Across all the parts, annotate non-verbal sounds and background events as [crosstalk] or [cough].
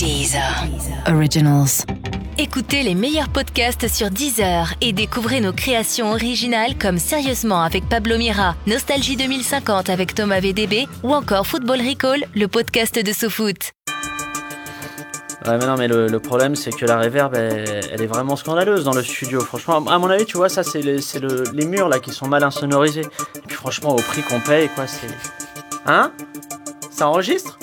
Deezer. Originals. Écoutez les meilleurs podcasts sur Deezer et découvrez nos créations originales comme Sérieusement avec Pablo Mira, Nostalgie 2050 avec Thomas VDB ou encore Football Recall, le podcast de SoFoot. Ouais, mais non, mais le, le problème, c'est que la reverb, elle, elle est vraiment scandaleuse dans le studio. Franchement, à mon avis, tu vois, ça, c'est les, c'est le- les murs là qui sont mal insonorisés. Et puis, franchement, au prix qu'on paye, quoi, c'est. Hein? Ça enregistre?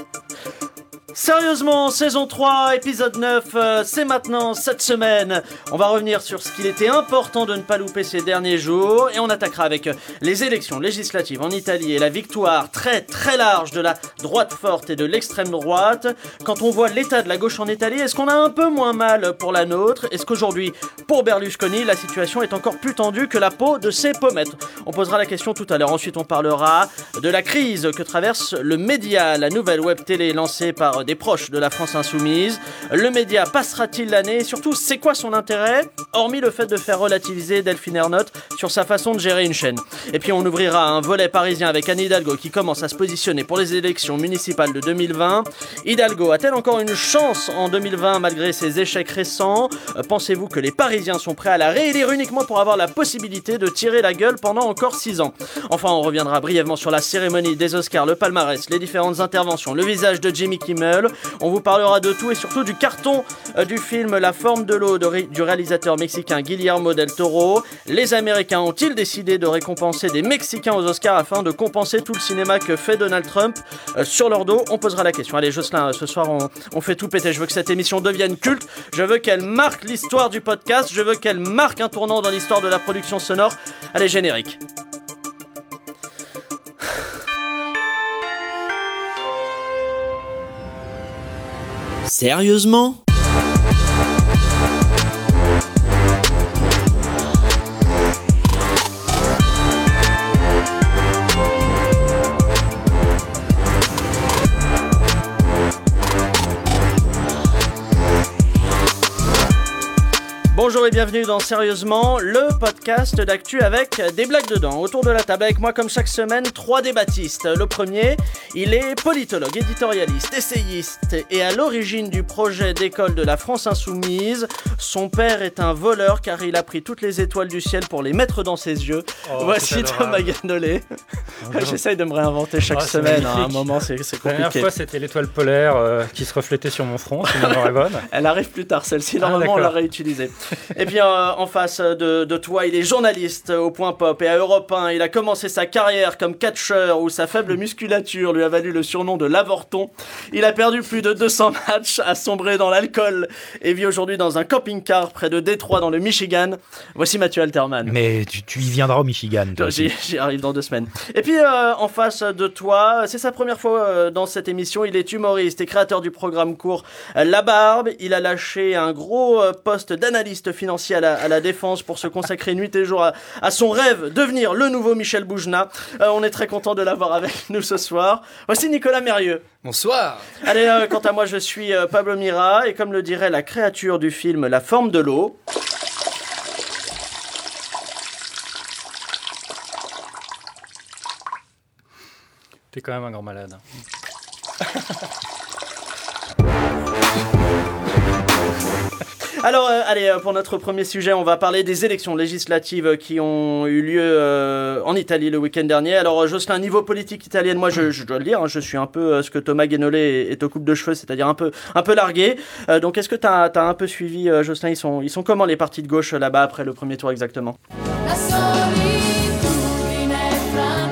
Sérieusement, saison 3, épisode 9, euh, c'est maintenant, cette semaine. On va revenir sur ce qu'il était important de ne pas louper ces derniers jours et on attaquera avec les élections législatives en Italie et la victoire très très large de la droite forte et de l'extrême droite. Quand on voit l'état de la gauche en Italie, est-ce qu'on a un peu moins mal pour la nôtre? Est-ce qu'aujourd'hui, pour Berlusconi, la situation est encore plus tendue que la peau de ses pommettes? On posera la question tout à l'heure. Ensuite, on parlera de la crise que traverse le média, la nouvelle web télé lancée par des proches de la France insoumise. Le média passera-t-il l'année? Et surtout, c'est quoi son intérêt? Hormis le fait de faire relativiser Delphine Ernotte sur sa façon de gérer une chaîne. Et puis on ouvrira un volet parisien avec Anne Hidalgo qui commence à se positionner pour les élections municipales de 2020. Hidalgo a-t-elle encore une chance en 2020 malgré ses échecs récents? Pensez-vous que les Parisiens sont prêts à la réélire uniquement pour avoir la possibilité de tirer la gueule pendant encore 6 ans? Enfin, on reviendra brièvement sur la cérémonie des Oscars, le palmarès, les différentes interventions, le visage de Jimmy Kimmel. On vous parlera de tout et surtout du carton euh, du film La forme de l'eau du réalisateur mexicain Guillermo del Toro. Les Américains ont-ils décidé de récompenser des Mexicains aux Oscars afin de compenser tout le cinéma que fait Donald Trump euh, sur leur dos? On posera la question. Allez, Jocelyn, euh, ce soir, on, on fait tout péter. Je veux que cette émission devienne culte. Je veux qu'elle marque l'histoire du podcast. Je veux qu'elle marque un tournant dans l'histoire de la production sonore. Allez, générique. Sérieusement? Et bienvenue dans Sérieusement, le podcast d'actu avec des blagues dedans. Autour de la table avec moi comme chaque semaine, trois débattistes. Le premier, il est politologue, éditorialiste, essayiste et à l'origine du projet d'école de la France Insoumise. Son père est un voleur car il a pris toutes les étoiles du ciel pour les mettre dans ses yeux. Oh, Voici Thomas adorable. Gannolé. J'essaye de me réinventer chaque Ah, c'est semaine. hein. À un moment, c'est c'est La dernière compliqué. fois, c'était l'étoile polaire euh, qui se reflétait sur mon front, si ma mémoire est bonne. Elle arrive plus tard, celle-ci. Ah, Normalement, on l'a réutilisée. Et bien, euh, en face de, de toi, il est journaliste au Point Pop et à Europe 1. Il a commencé sa carrière comme catcheur où sa faible musculature lui a valu le surnom de l'avorton. Il a perdu plus de 200 matchs, a sombré dans l'alcool et vit aujourd'hui dans un camping-car près de Détroit dans le Michigan. Voici Mathieu Alterman. Mais tu, tu y viendras au Michigan. J'y arrive dans deux semaines. Et puis euh, en face de toi, c'est sa première fois euh, dans cette émission. Il est humoriste et créateur du programme court La Barbe. Il a lâché un gros poste d'analyste financier à la, à la défense pour se consacrer nuit et jour à, à son rêve, devenir le nouveau Michel Boujna. Euh, on est très content de l'avoir avec nous ce soir. Voici Nicolas Mérieux. Bonsoir. Allez, euh, quant à moi, je suis euh, Pablo Mira et comme le dirait la créature du film La forme de l'eau. T'es quand même un grand malade. [laughs] Alors, euh, allez, euh, pour notre premier sujet, on va parler des élections législatives qui ont eu lieu euh, en Italie le week-end dernier. Alors, Jocelyn, niveau politique italienne, moi, je, je dois le dire, hein, je suis un peu ce que Thomas Guénolé est, au coupe de cheveux, c'est-à-dire un peu, un peu largué. Donc, est-ce que tu as, un peu suivi, Jocelyn ils sont, ils sont comment les partis de gauche là-bas après le premier tour exactement?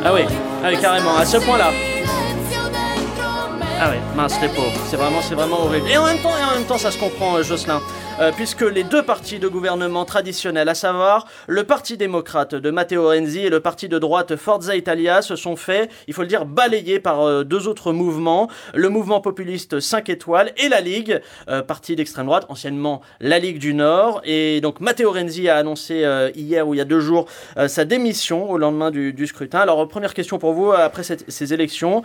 Ah oui, ah oui, carrément, à ce point-là. Ah ouais, mince les pauvres, c'est vraiment, c'est vraiment horrible. Et en même temps, et en même temps, ça se comprend, Jocelyn, Euh, puisque les deux partis de gouvernement traditionnels, à savoir le Parti démocrate de Matteo Renzi et le parti de droite Forza Italia, se sont fait, il faut le dire, balayés par euh, deux autres mouvements, le mouvement populiste 5 étoiles et la Ligue, euh, parti d'extrême droite, anciennement la Ligue du Nord. Et donc Matteo Renzi a annoncé hier ou il y a deux jours sa démission au lendemain du, scrutin. Alors première question pour vous, après ces élections,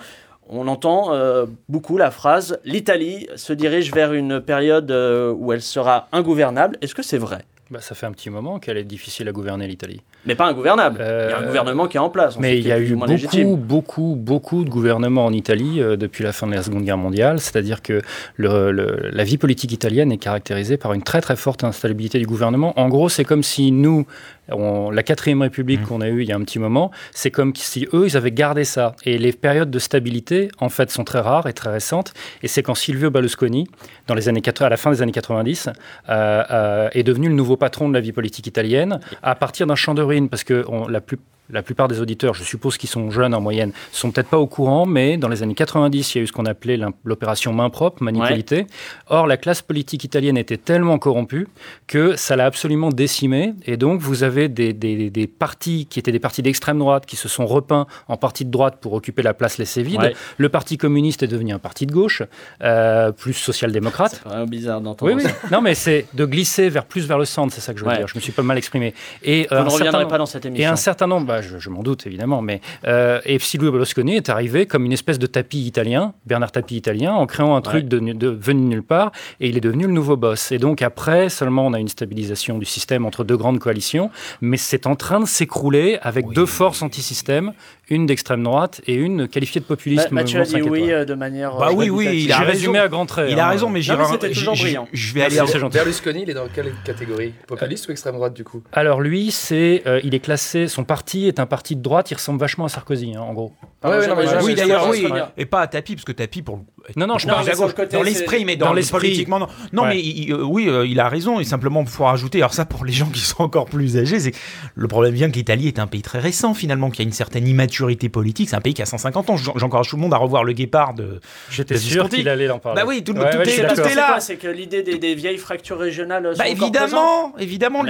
on entend euh, beaucoup la phrase l'Italie se dirige vers une période euh, où elle sera ingouvernable. Est-ce que c'est vrai? Bah, Ça fait un petit moment qu'elle est difficile à gouverner, l'Italie. Mais pas ingouvernable. il y a un euh, gouvernement qui est en place. Mais il y a eu beaucoup, beaucoup, beaucoup de gouvernements en Italie euh, depuis la fin de la Seconde Guerre mondiale. C'est-à-dire que le, la vie politique italienne est caractérisée par une très très forte instabilité du gouvernement. En gros, c'est comme si nous, la quatrième république mmh. qu'on a eue il y a un petit moment, c'est comme si eux, ils avaient gardé ça. Et les périodes de stabilité, en fait, sont très rares et très récentes. Et c'est quand Silvio Berlusconi, dans les années, à la fin des années 90, euh, euh, est devenu le nouveau patron de la vie politique italienne, à partir d'un champ de ruines, parce que la plus la plupart des auditeurs, je suppose qu'ils sont jeunes en moyenne, sont peut-être pas au courant, mais dans les années 90, il y a eu ce qu'on appelait l'opération main propre, manipulité. Or, la classe politique italienne était tellement corrompue que ça l'a absolument décimée. Et donc, vous avez des, des, partis qui étaient des partis d'extrême droite qui se sont repeints en partis de droite pour occuper la place laissée vide. Le Parti communiste est devenu un parti de gauche, euh, plus social-démocrate. C'est vraiment bizarre d'entendre oui, oui. non, mais c'est de glisser vers plus vers le centre, c'est ça que je veux dire. Je me suis pas mal exprimé. Et, euh, ne reviendrai pas dans cette émission. Et un certain nombre, bah, je, m'en doute évidemment, mais euh, et Silvio Berlusconi est arrivé comme une espèce de tapis italien, Bernard Tapie italien, en créant un truc de, de, venu nulle part, et il est devenu le nouveau boss. Et donc après, seulement on a une stabilisation du système entre deux grandes coalitions, mais c'est en train de s'écrouler avec deux forces anti-système, une d'extrême droite et une qualifiée de populisme. Bah, Mathieu a dit oui euh, de manière. Bah oui, oui, il a résumé à grands traits. Il a hein. raison, mais j'ai toujours brillant. Je vais aller. Berlusconi, il est dans quelle catégorie? Populiste ou extrême droite du coup? Alors lui, c'est, euh, il est classé. Son parti est un parti de droite. Il ressemble vachement à Sarkozy, hein, en gros. Ah oui, d'ailleurs, oui. Et pas à Tapi, parce que Tapi pour. Non, non, je parle dans l'esprit, mais dans l'esprit politiquement. Non, mais euh, oui, il a raison. Et simplement, pour rajouter, alors ça, pour les gens qui sont encore plus âgés, c'est le problème vient que l'Italie est un pays très récent finalement, qui a une certaine immaturité politique un pays qui a 150 ans. J'encourage tout le monde à revoir le guépard de. J'étais sûr qu'il allait en parler. Bah oui, tout, est, là. C'est que l'idée des, vieilles fractures régionales. Bah évidemment, évidemment,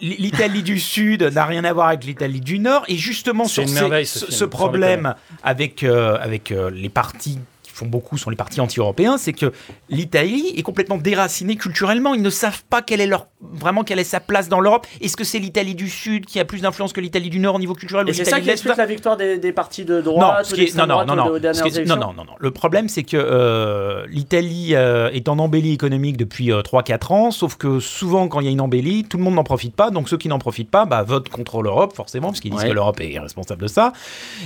l'Italie du Sud n'a rien à voir avec l'Italie du Nord. Et justement, sur ce, problème avec, euh, avec euh, les partis font beaucoup sont les partis anti-européens, c'est que l'Italie est complètement déracinée culturellement. Ils ne savent pas quelle est leur, vraiment quelle est sa place dans l'Europe. Est-ce que c'est l'Italie du Sud qui a plus d'influence que l'Italie du Nord au niveau culturel Et c'est ça qui explique la victoire des, partis de droite Non, non, non, non, non, non, non, Le problème, c'est que euh, l'Italie euh, est en embellie économique depuis 3-4 euh, ans, sauf que souvent, quand il y a une embellie, tout le monde n'en profite pas. Donc ceux qui n'en profitent pas bah, votent contre l'Europe, forcément, parce qu'ils disent que l'Europe est responsable de ça.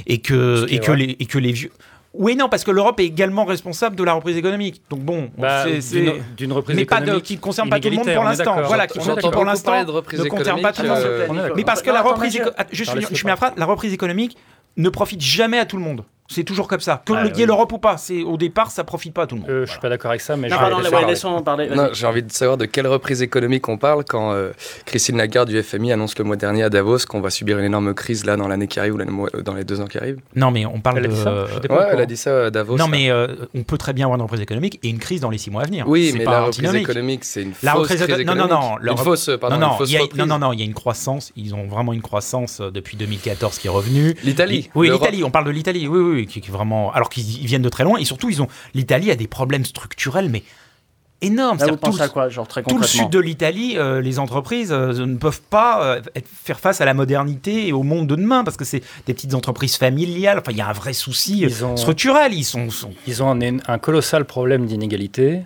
Et que, et que, les, et que les vieux. Oui, non, parce que l'Europe est également responsable de la reprise économique. Donc bon, bah, c'est d'une reprise mais économique, pas de, qui ne concerne pas tout le monde pour l'instant. Voilà, qui pour l'instant ne concerne pas tout le monde. Mais parce que la reprise, je, je, la reprise économique ne profite jamais à tout le monde. C'est toujours comme ça. Que bah, le l'Europe ou pas, c'est au départ ça profite pas à tout le monde. Euh, Je suis pas d'accord avec ça, mais non, pardon, laissons parler. J'ai envie de savoir de quelle reprise économique on parle quand euh, Christine Lagarde du FMI annonce le mois dernier à Davos qu'on va subir une énorme crise là dans l'année qui arrive ou euh, dans les deux ans qui arrivent. Non, mais on parle elle de. A ouais, elle a dit ça à Davos. Non, mais euh, on peut très bien avoir une reprise économique et une crise dans les six mois à venir. Oui, mais la reprise économique, c'est une la fausse crise économique. Non, non, non. Une fausse, pardon, non, une fausse reprise. non, non, non, il y a une croissance. Ils ont vraiment une croissance depuis 2014 qui est revenue. L'Italie. Oui, l'Italie. On parle de l'Italie. Oui, oui, alors qu'ils viennent de très loin et surtout ils ont l'Italie a des problèmes structurels mais énorme. Là, vous pensez à quoi, genre très Tout le sud de l'Italie, euh, les entreprises euh, ne peuvent pas euh, faire face à la modernité et au monde de demain parce que c'est des petites entreprises familiales. Enfin, il y a un vrai souci structurel. Ils sont, ils ont un, colossal problème d'inégalité,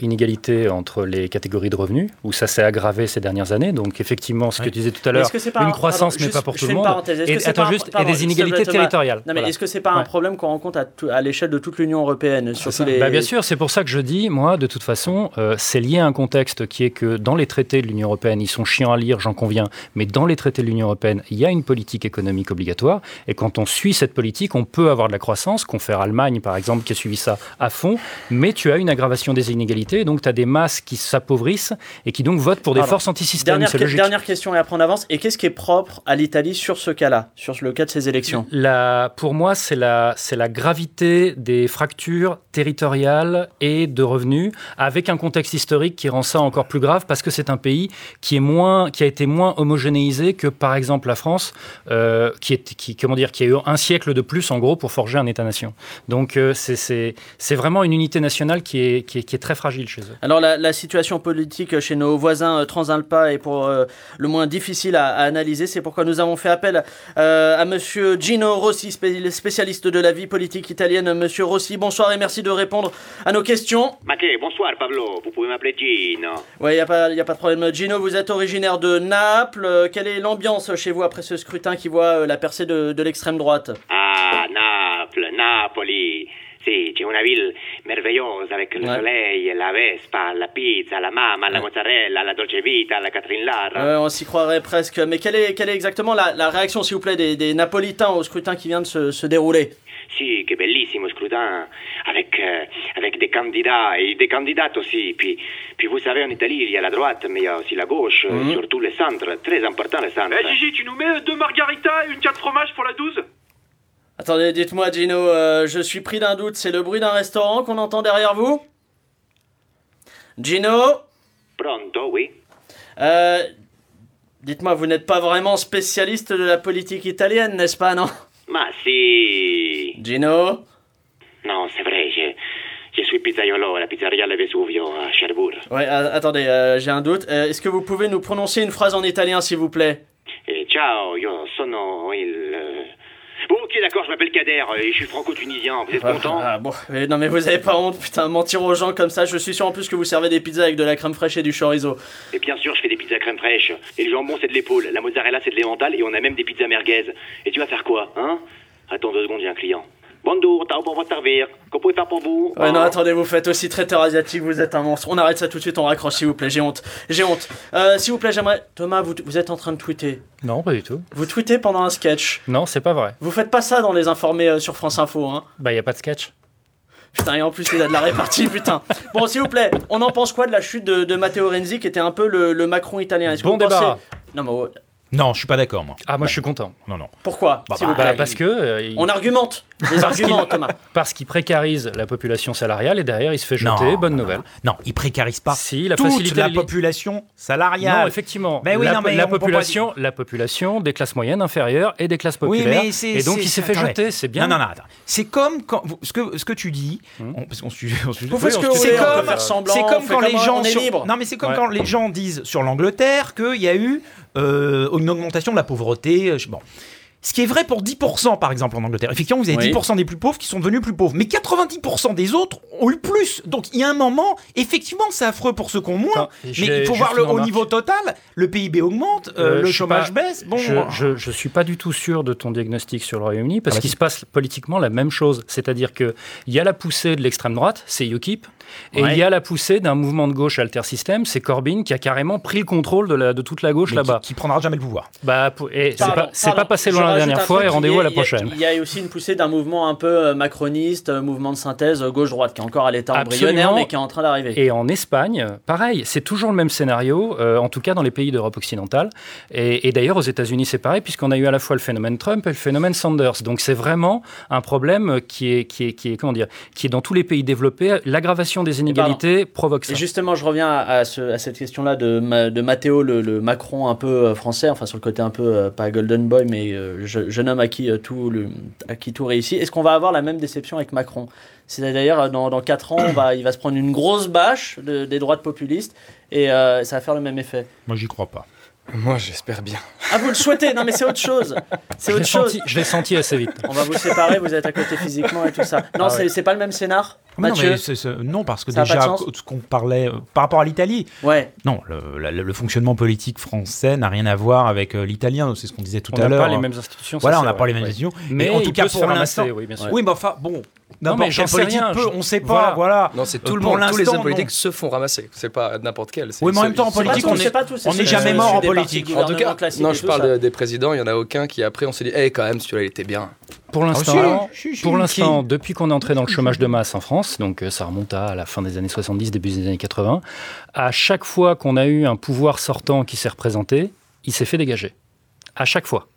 inégalité entre les catégories de revenus où ça s'est aggravé ces dernières années. Donc effectivement, ce que tu disais tout à l'heure, une croissance mais pas pour tout le monde. Et, attends, juste, et des inégalités territoriales. Non, mais est-ce que c'est pas un problème qu'on rencontre à, l'échelle de toute l'Union européenne bah, Bien sûr, c'est pour ça que je dis, moi, de toute façon euh, c'est lié à un contexte qui est que dans les traités de l'Union européenne, ils sont chiants à lire, j'en conviens, mais dans les traités de l'Union européenne, il y a une politique économique obligatoire. Et quand on suit cette politique, on peut avoir de la croissance, confère Allemagne par exemple, qui a suivi ça à fond, mais tu as une aggravation des inégalités, donc tu as des masses qui s'appauvrissent et qui donc votent pour des forces antisystèmes. Dernière, dernière question et après on avance. Et qu'est-ce qui est propre à l'Italie sur ce cas-là, sur le cas de ces élections? La, Pour moi, c'est la, la gravité des fractures territoriales et de revenus avec un contexte historique qui rend ça encore plus grave parce que c'est un pays qui est moins, qui a été moins homogénéisé que par exemple la France, euh, qui est, qui, comment dire, qui a eu un siècle de plus en gros pour forger un État-nation. Donc euh, c'est vraiment une unité nationale qui est, qui est, qui est, très fragile chez eux. Alors la, la, situation politique chez nos voisins euh, transalpins est pour euh, le moins difficile à, à analyser. C'est pourquoi nous avons fait appel euh, à Monsieur Gino Rossi, spécialiste de la vie politique italienne. Monsieur Rossi, bonsoir et merci de répondre à nos questions. Mathé, bonsoir Pablo. Vous pouvez m'appeler Gino. Ouais, y a pas, y a pas de problème. Gino, vous êtes originaire de Naples. Euh, quelle est l'ambiance chez vous après ce scrutin qui voit euh, la percée de, de l'extrême droite? Ah, Naples, Napoli. Si, c'est une ville merveilleuse avec le soleil, la Vespa, la pizza, la mamma, la mozzarella, la dolce vita, la Catherine Lara. on s'y croirait presque. Mais quelle est, quelle est exactement la, la réaction, s'il vous plaît, des, des, Napolitains au scrutin qui vient de se, se dérouler? Si, que bellissimo scrutin, avec, euh, avec des candidats et des candidates aussi. Puis, puis vous savez, en Italie, il y a la droite, mais il y a aussi la gauche, mhm. surtout le centre, très important le centre. Eh Gigi, tu nous mets deux margaritas et une carte fromage pour la 12 Attendez, dites-moi, Gino, euh, je suis pris d'un doute. C'est le bruit d'un restaurant qu'on entend derrière vous? Gino? Pronto, oui. Euh, dites-moi, vous n'êtes pas vraiment spécialiste de la politique italienne, n'est-ce pas, non? Ma si. Gino? Non, c'est vrai, je, je suis pizzaiolo à la pizzeria Le Vesuvio à Cherbourg. Ouais, attendez, euh, j'ai un doute. Est-ce que vous pouvez nous prononcer une phrase en italien, s'il vous plaît? Eh, Ciao, io sono il Bon, ok, d'accord, je m'appelle Kader et je suis franco-tunisien. Vous êtes ah, content? ah, bon, non mais vous avez pas honte, putain, mentir aux gens comme ça. Je suis sûr en plus que vous servez des pizzas avec de la crème fraîche et du chorizo. Et bien sûr, je fais des pizzas crème fraîche. Et le jambon, c'est de l'épaule. La mozzarella, c'est de l'émental. Et on a même des pizzas merguez. Et tu vas faire quoi, hein? Attends deux secondes, j'ai un client. Bonjour, t'as pour vous servir. Qu'on peut faire pour vous Ouais, non, attendez, vous faites aussi traiteur asiatique, vous êtes un monstre. On arrête ça tout de suite, on raccroche, s'il vous plaît, j'ai honte. J'ai honte. Euh, s'il vous plaît, j'aimerais. Thomas, vous, vous êtes en train de tweeter. Non, pas du tout. Vous tweetez pendant un sketch. Non, c'est pas vrai. Vous faites pas ça dans les informés euh, sur France Info, hein Bah, y a pas de sketch. Putain, et en plus, il a de la répartie, putain. Bon, s'il vous plaît, on en pense quoi de la chute de, Matteo Renzi, qui était un peu le, Macron italien? Bon débat. Non, mais non, je suis pas d'accord, moi. Ah, moi, je suis content. Non, non. Pourquoi bah, bah, Parce que. Euh, on argumente. [laughs] Des arguments, Thomas. Parce qu'il précarise la population salariale et derrière, il se fait jeter. Bonne nouvelle. Non, il précarise pas. Si, la toute la population salariale. Non, effectivement. Mais oui, la, non, mais la population, la population des classes moyennes inférieures et des classes populaires. Oui, mais et donc, il s'est fait jeter. C'est bien. Non, non, non. Attends. C'est comme quand ce que ce que tu dis. Hmm. parce qu'on se C'est comme. C'est comme quand les gens. Non, mais c'est comme quand les gens disent sur l'Angleterre qu'il y a eu euh, une augmentation de la pauvreté. Euh, bon. Ce qui est vrai pour 10% par exemple en Angleterre. Effectivement, vous avez 10% des plus pauvres qui sont devenus plus pauvres. Mais 90% des autres ont eu plus. Donc il y a un moment, effectivement, c'est affreux pour ceux qui ont moins. mais il faut voir le haut niveau total. Le PIB augmente, euh, le chômage baisse. Bon, je, ne suis pas du tout sûr de ton diagnostic sur le Royaume-Uni parce ah bah qu'il se passe politiquement la même chose. C'est-à-dire qu'il y a la poussée de l'extrême droite, c'est UKIP, et il y a la poussée d'un mouvement de gauche alter système, c'est Corbyn qui a carrément pris le contrôle de, la, de toute la gauche là-bas. Qui, prendra jamais le pouvoir. Bah, c'est pas, passé loin la dernière fois et rendez-vous à la prochaine. Il y, a aussi une poussée d'un mouvement un peu euh, macroniste, euh, mouvement de synthèse euh, gauche-droite, qui est encore à l'état embryonnaire mais qui est en train d'arriver. Et en Espagne, pareil, c'est toujours le même scénario, en tout cas dans les pays d'Europe occidentale. Et, d'ailleurs aux États-Unis c'est pareil, puisqu'on a eu à la fois le phénomène Trump et le phénomène Sanders. Donc c'est vraiment un problème qui est, qui est, qui est, comment dire, qui est dans tous les pays développés. L'aggravation des inégalités provoque ça. Et justement, je reviens à, cette question-là de, de Matteo, le, Macron un peu euh, français, enfin sur le côté un peu, euh, pas Golden Boy, mais euh, jeune homme à qui, tout le, à qui tout réussit. Est-ce qu'on va avoir la même déception avec Macron? C'est d'ailleurs, dans, dans 4 ans, on va, il va se prendre une grosse bâche des droites populistes et ça va faire le même effet. Moi, j'y crois pas. Moi, j'espère bien. Ah, vous le souhaitez Non, mais c'est autre chose. C'est autre chose. je l'ai senti assez vite. On va vous séparer, vous êtes à côté physiquement et tout ça. Non, ah c'est pas le même scénar Mathieu? non, parce que déjà, ce qu'on parlait euh, par rapport à l'Italie, ouais. non, le, fonctionnement politique français n'a rien à voir avec euh, l'italien, c'est ce qu'on disait tout à l'heure. On n'a pas les mêmes institutions. Voilà, on n'a pas les mêmes institutions. Mais, en tout cas, pour l'instant. Oui, oui, mais enfin, bon, non, mais j'en sais rien. Peu, on ne sait pas, voilà. Non, c'est tout le monde. Tous les hommes politiques se font ramasser. C'est pas n'importe quel. Oui, mais en même temps, en politique, on n'est jamais mort en politique. En tout cas, non, je parle des présidents. Il y en a aucun qui après, on s'est dit, eh, quand même, celui-là, il était bien. Pour l'instant, ah, pour l'instant, depuis qu'on est entré dans le chômage de masse en France, donc euh, ça remonte à la fin des années 70, début des années 80, à chaque fois qu'on a eu un pouvoir sortant qui s'est représenté, il s'est fait dégager. À chaque fois.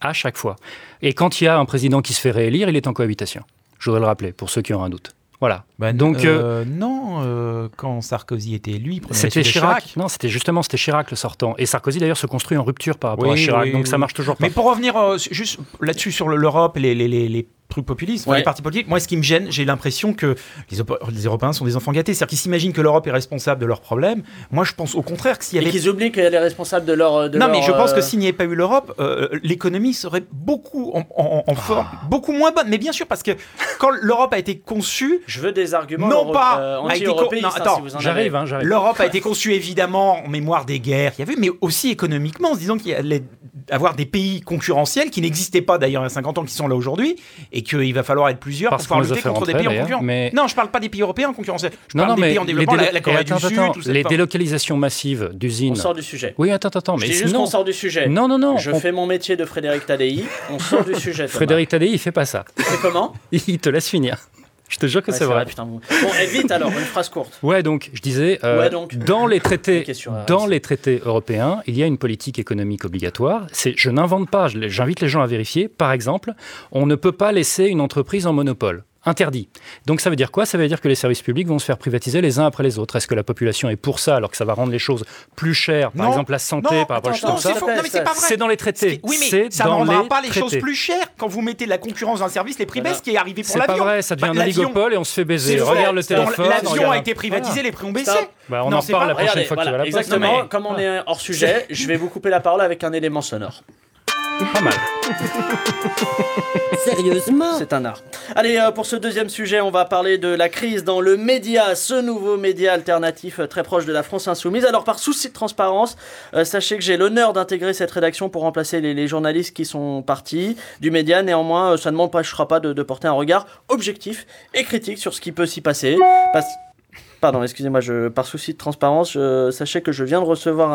À chaque fois. Et quand il y a un président qui se fait réélire, il est en cohabitation. Je voudrais le rappeler, pour ceux qui ont un doute. Voilà. Ben, Donc euh, euh, non, euh, quand Sarkozy était lui, c'était Chirac. Non, c'était justement c'était Chirac le sortant. Et Sarkozy d'ailleurs se construit en rupture par rapport à Chirac. Donc ça marche toujours pas. Mais pour revenir juste là-dessus sur l'Europe, les, les, les, truc populiste, les partis politiques. Moi, ce qui me gêne, j'ai l'impression que les, les, Européens sont des enfants gâtés. C'est-à-dire qu'ils s'imaginent que l'Europe est responsable de leurs problèmes. Moi, je pense au contraire que s'il y avait. Et qu'ils oublient qu'elle est responsable de leur. non, mais je pense que s'il n'y avait pas eu l'Europe, euh, l'économie serait beaucoup en, en, forme, ah. beaucoup moins bonne. Mais bien sûr, parce que quand l'Europe a été conçue. Je veux des arguments. Non pas. Euh, anti non, attends, j'arrive. Hein, L'Europe a été conçue évidemment en mémoire des guerres, il y avait, mais aussi économiquement, en se disant qu'il allait avoir des pays concurrentiels qui n'existaient pas d'ailleurs il y a 50 ans, qui sont là aujourd'hui, et qu'il va falloir être plusieurs pour pouvoir lutter contre des pays en concurrence. Mais... Non, je parle pas des pays européens concurrentiels. Je parle des pays en développement, la, Corée du Sud, tout Les délocalisations massives d'usines. On sort du sujet. Oui, attends, attends. Mais juste qu'on sort du sujet. Non, non, non. Je fais mon métier de Frédéric Tadei. On sort du sujet. [laughs] Frédéric Tadei, il fait pas ça. Il fait comment? [laughs] Il te laisse finir. Je te jure que c'est vrai. Bon, et vite alors, une phrase courte. Ouais, donc je disais, euh, dans les traités, dans les traités européens, il y a une politique économique obligatoire. C'est, je n'invente pas. J'invite les gens à vérifier. Par exemple, on ne peut pas laisser une entreprise en monopole interdit. Donc ça veut dire quoi? Ça veut dire que les services publics vont se faire privatiser les uns après les autres. Est-ce que la population est pour ça alors que ça va rendre les choses plus chères Par exemple la santé par rapport à choses comme ça? C'est dans les traités. Oui mais ça ne rendra pas les choses plus chères quand vous mettez de la concurrence dans le service, les prix baissent, qui est arrivé pour l'avion. C'est pas vrai, ça devient bah, un oligopole et on se fait baiser. Regarde le téléphone. L'avion a été privatisé, les prix ont baissé. Bah, on en parle la prochaine fois que tu vas la Exactement, comme on est hors sujet, [laughs] je vais vous couper la parole avec un élément sonore. Pas mal. Sérieusement C'est un art. Allez, euh, pour ce deuxième sujet, on va parler de la crise dans le média, ce nouveau média alternatif euh, très proche de la France insoumise. Alors, par souci de transparence, euh, sachez que j'ai l'honneur d'intégrer cette rédaction pour remplacer les, journalistes qui sont partis du média. Néanmoins, ça ne m'empêchera pas de, de, porter un regard objectif et critique sur ce qui peut s'y passer. Parce Pardon, excusez-moi, je, par souci de transparence, sachez que je viens de recevoir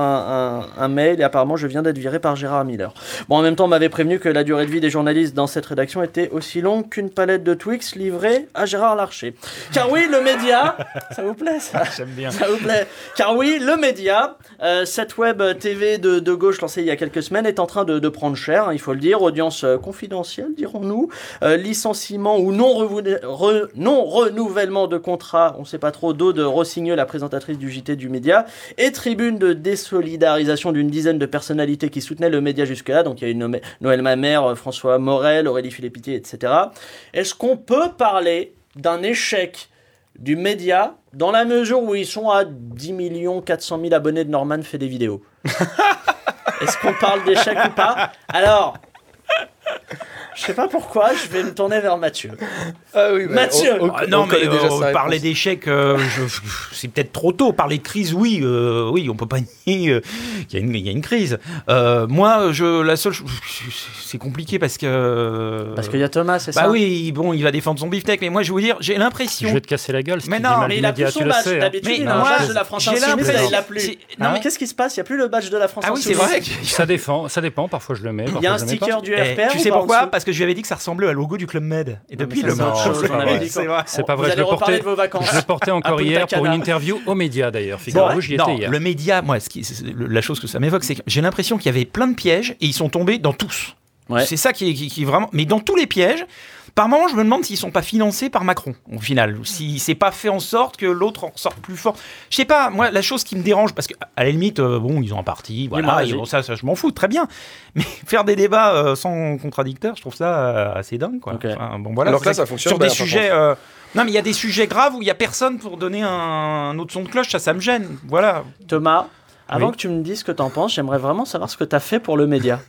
un, mail et apparemment je viens d'être viré par Gérard Miller. Bon, en même temps, on m'avait prévenu que la durée de vie des journalistes dans cette rédaction était aussi longue qu'une palette de Twix livrée à Gérard Larcher. Car oui, le média, [laughs] ça vous plaît ça? J'aime bien. Ça vous plaît Car oui, le média, euh, cette web TV de, de, gauche lancée il y a quelques semaines est en train de, prendre cher, hein, il faut le dire, audience euh, confidentielle, dirons-nous, euh, licenciement ou non, non renouvellement de contrat, on ne sait pas trop, d'eau de Rossigneux, la présentatrice du JT du média, et tribune de désolidarisation d'une dizaine de personnalités qui soutenaient le média jusque-là. Donc il y a eu Noël Mamère, François Morel, Aurélie Philippitier, etc. Est-ce qu'on peut parler d'un échec du média dans la mesure où ils sont à 10 400 000 abonnés de Norman fait des vidéos? [laughs] Est-ce qu'on parle d'échec ou pas? Alors, je sais pas pourquoi, je vais me tourner vers Mathieu. Ah oui, Mathieu ah, Non, mais euh, parler d'échec, euh, c'est peut-être trop tôt. Parler de crise, oui, euh, oui, on peut pas [laughs] nier qu'il y, a une crise. moi, je, la seule, c'est compliqué parce que. Parce qu'il y a Thomas, c'est bah ça Bah oui, bon, il va défendre son beefsteak, mais moi, je vais vous dire, j'ai l'impression. Je vais te casser la gueule. Mais non, mais il a plus son badge hein. d'habitude. Il a un badge de la France Insoumise, il a plus. Non, mais qu'est-ce qui se passe? Il y a plus le badge de la France Insoumise. Ah oui, c'est vrai. Ça dépend, ça dépend. Parfois, je le mets. Il y a un sticker du RPR. Tu sais pourquoi? Parce que je lui avais dit que ça ressemblait au logo du Club Med. Et depuis, le C'est pas vrai. Je le portais, je le portais [laughs] encore hier pour une interview aux médias d'ailleurs. Figurez-vous, j'y étais hier. Le média, moi, la chose que ça m'évoque, c'est que j'ai l'impression qu'il y avait plein de pièges et ils sont tombés dans tous. C'est ça qui est, vraiment. Mais dans tous les pièges, par moment, je me demande s'ils sont pas financés par Macron, au final. Si c'est pas fait en sorte que l'autre en sorte plus fort. Je sais pas, moi, la chose qui me dérange, parce qu'à la limite, euh, bon, ils ont un parti, voilà, ça, ça, je m'en fous, très bien. [laughs] Mais faire des débats euh, sans contradicteurs, je trouve ça euh, assez dingue, quoi. bon, voilà, Alors que là, ça fonctionne Sur des sujets. non, mais il y a des sujets graves où il y a personne pour donner un, autre son de cloche, ça, ça me gêne. Voilà. Thomas, avant que tu me dises ce que tu en penses, j'aimerais vraiment savoir ce que tu as fait pour le média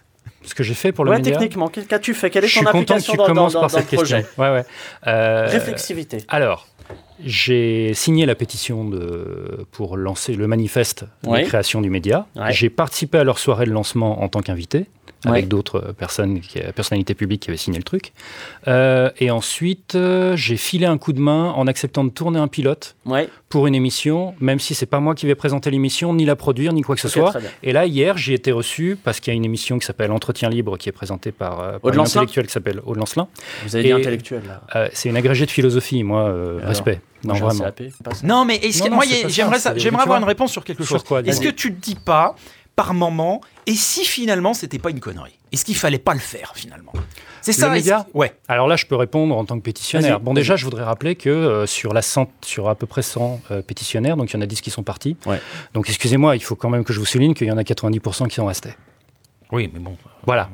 ce que j'ai fait pour le ouais, techniquement, qu'as-tu fait Quelle est ton application dans, dans, dans, par cette question. Ouais, ouais. Euh, Réflexivité. Alors, j'ai signé la pétition de, pour lancer le manifeste de création du média. J'ai participé à leur soirée de lancement en tant qu'invité avec d'autres personnes, personnalités publiques qui avaient signé le truc. Euh, et ensuite, euh, j'ai filé un coup de main en acceptant de tourner un pilote pour une émission, même si c'est pas moi qui vais présenter l'émission, ni la produire, ni quoi que ce soit. Et là, hier, j'ai été reçu parce qu'il y a une émission qui s'appelle Entretien libre, qui est présentée par, euh, un intellectuel qui s'appelle Aude Lancelin. Vous avez dit intellectuel là. c'est une agrégée de philosophie, moi, respect. Non, vraiment. Non, mais moi, j'aimerais avoir une réponse sur quelque chose. Est-ce que tu te dis pas par moment. Et si finalement c'était pas une connerie Est-ce qu'il fallait pas le faire finalement C'est ça. Le média Ouais. Alors là, je peux répondre en tant que pétitionnaire. Bon, déjà, je voudrais rappeler que euh, sur, la sur à peu près 100 euh, pétitionnaires, donc il y en a 10 qui sont partis. Donc excusez-moi, il faut quand même que je vous souligne qu'il y en a 90% qui sont restés. Oui, mais bon. Voilà.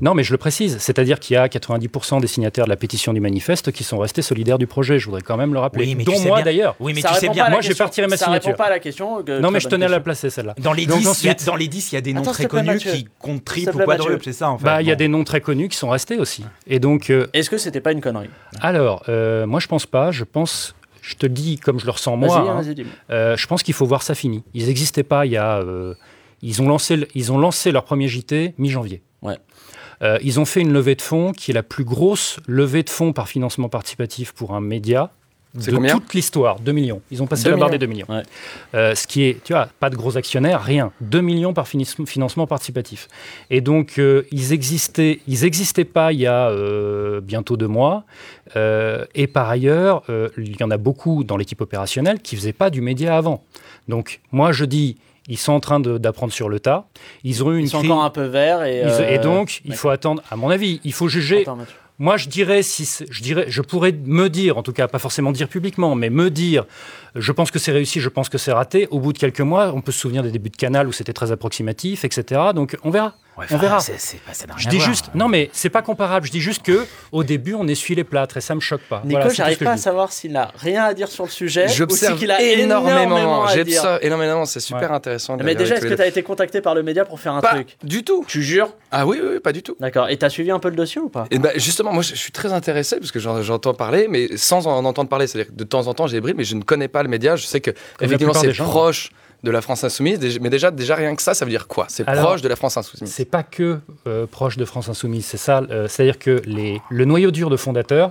Non, mais je le précise, c'est-à-dire qu'il y a 90% des signataires de la pétition du manifeste qui sont restés solidaires du projet. Je voudrais quand même le rappeler. Oui, mais dont moi d'ailleurs. Oui, mais tu sais bien. Moi, j'ai pas retiré ma signature. Ça pas à la question. non, mais je tenais à la placer celle-là. Dans les 10, il y a, dans les 10, il y a des noms très connus qui comptent triple ou quadruple, c'est ça en fait. Bah, il y a des noms très connus qui sont restés aussi. Et donc. Euh, Est-ce que c'était pas une connerie? Alors, euh, moi, je pense pas. Je pense je te dis comme je le ressens moi, hein, euh, je pense qu'il faut voir ça fini. Ils n'existaient pas il y a... ils, ont lancé, ils ont lancé leur premier JT mi-janvier. Ouais. Euh, ils ont fait une levée de fonds qui est la plus grosse levée de fonds par financement participatif pour un média de toute l'histoire, 2 millions. Ils ont passé la barre des 2 millions. Euh, ce qui est, tu vois, pas de gros actionnaires, rien. 2 millions par financement participatif. Et donc, euh, ils existaient, ils n'existaient pas il y a bientôt deux mois. et par ailleurs, il y en a beaucoup dans l'équipe opérationnelle qui ne faisaient pas du média avant. Donc, moi, je dis, ils sont en train d'apprendre sur le tas. Ils ont eu une Ils sont encore un peu verts et, et donc il faut attendre. À mon avis, il faut juger. moi, je dirais, si je dirais, je pourrais me dire, en tout cas, pas forcément dire publiquement, mais me dire, je pense que c'est réussi, je pense que c'est raté. Au bout de quelques mois, on peut se souvenir des débuts de Canal où c'était très approximatif, etc. Donc, on verra on verra. je dis juste, non mais c'est pas comparable. Je dis juste que au début on essuie les plâtres et ça me choque pas. Nico, j'arrive pas à savoir s'il n'a rien à dire sur le sujet. J'observe qu'il a énormément. J'observe énormément. C'est super intéressant. Mais déjà, est-ce que tu as été contacté par le média pour faire un pas truc Du tout. Tu jures Ah oui, oui, pas du tout. D'accord. Et t'as suivi un peu le dossier ou pas Et bah, justement, moi je suis très intéressé parce que j'entends parler, mais sans en entendre parler. C'est-à-dire que de temps en temps j'ai brillé, mais je ne connais pas le média. Je sais que effectivement c'est proche de la France insoumise. Mais déjà, déjà rien que ça, ça veut dire quoi? C'est proche de la France insoumise. C'est pas que euh, proche de France insoumise, c'est ça. Euh, c'est-à-dire que les, le noyau dur de fondateurs,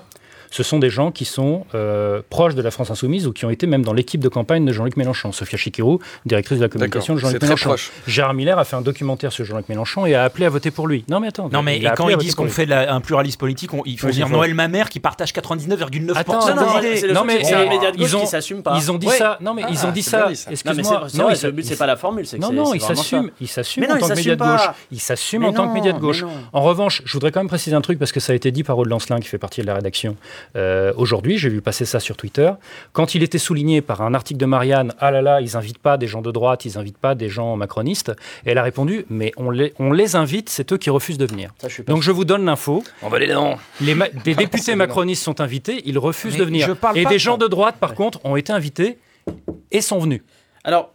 ce sont des gens qui sont euh, proches de la France Insoumise ou qui ont été même dans l'équipe de campagne de Jean-Luc Mélenchon. Sophia Chikirou, directrice de la communication de Jean-Luc Mélenchon. Gérard Miller a fait un documentaire sur Jean-Luc Mélenchon et a appelé à voter pour lui. Non mais attends. Non mais quand ils disent qu'on fait un pluralisme politique, il faut dire Noël Mamère qui partage 99,9% Non mais c'est un média de gauche qui s'assume pas. Ils ont dit ça. Non mais ils ont dit ça. Excuse-moi. Non, le but c'est pas la formule. Non non, ils s'assument. Ils s'assument en tant que média de gauche. Ils s'assument en tant que média de gauche. En revanche, je voudrais quand même préciser un truc parce que ça a été dit par Aude Lancelin qui fait partie de la rédaction euh, aujourd'hui j'ai vu passer ça sur Twitter, quand il était souligné par un article de Marianne, ah là là, ils n'invitent pas des gens de droite, ils n'invitent pas des gens macronistes, et elle a répondu, mais on les, on les invite, c'est eux qui refusent de venir. Donc je vous donne l'info. On va. Les [laughs] des députés macronistes sont invités, ils refusent de venir. Et des gens de droite, par contre, ont été invités et sont venus. Alors,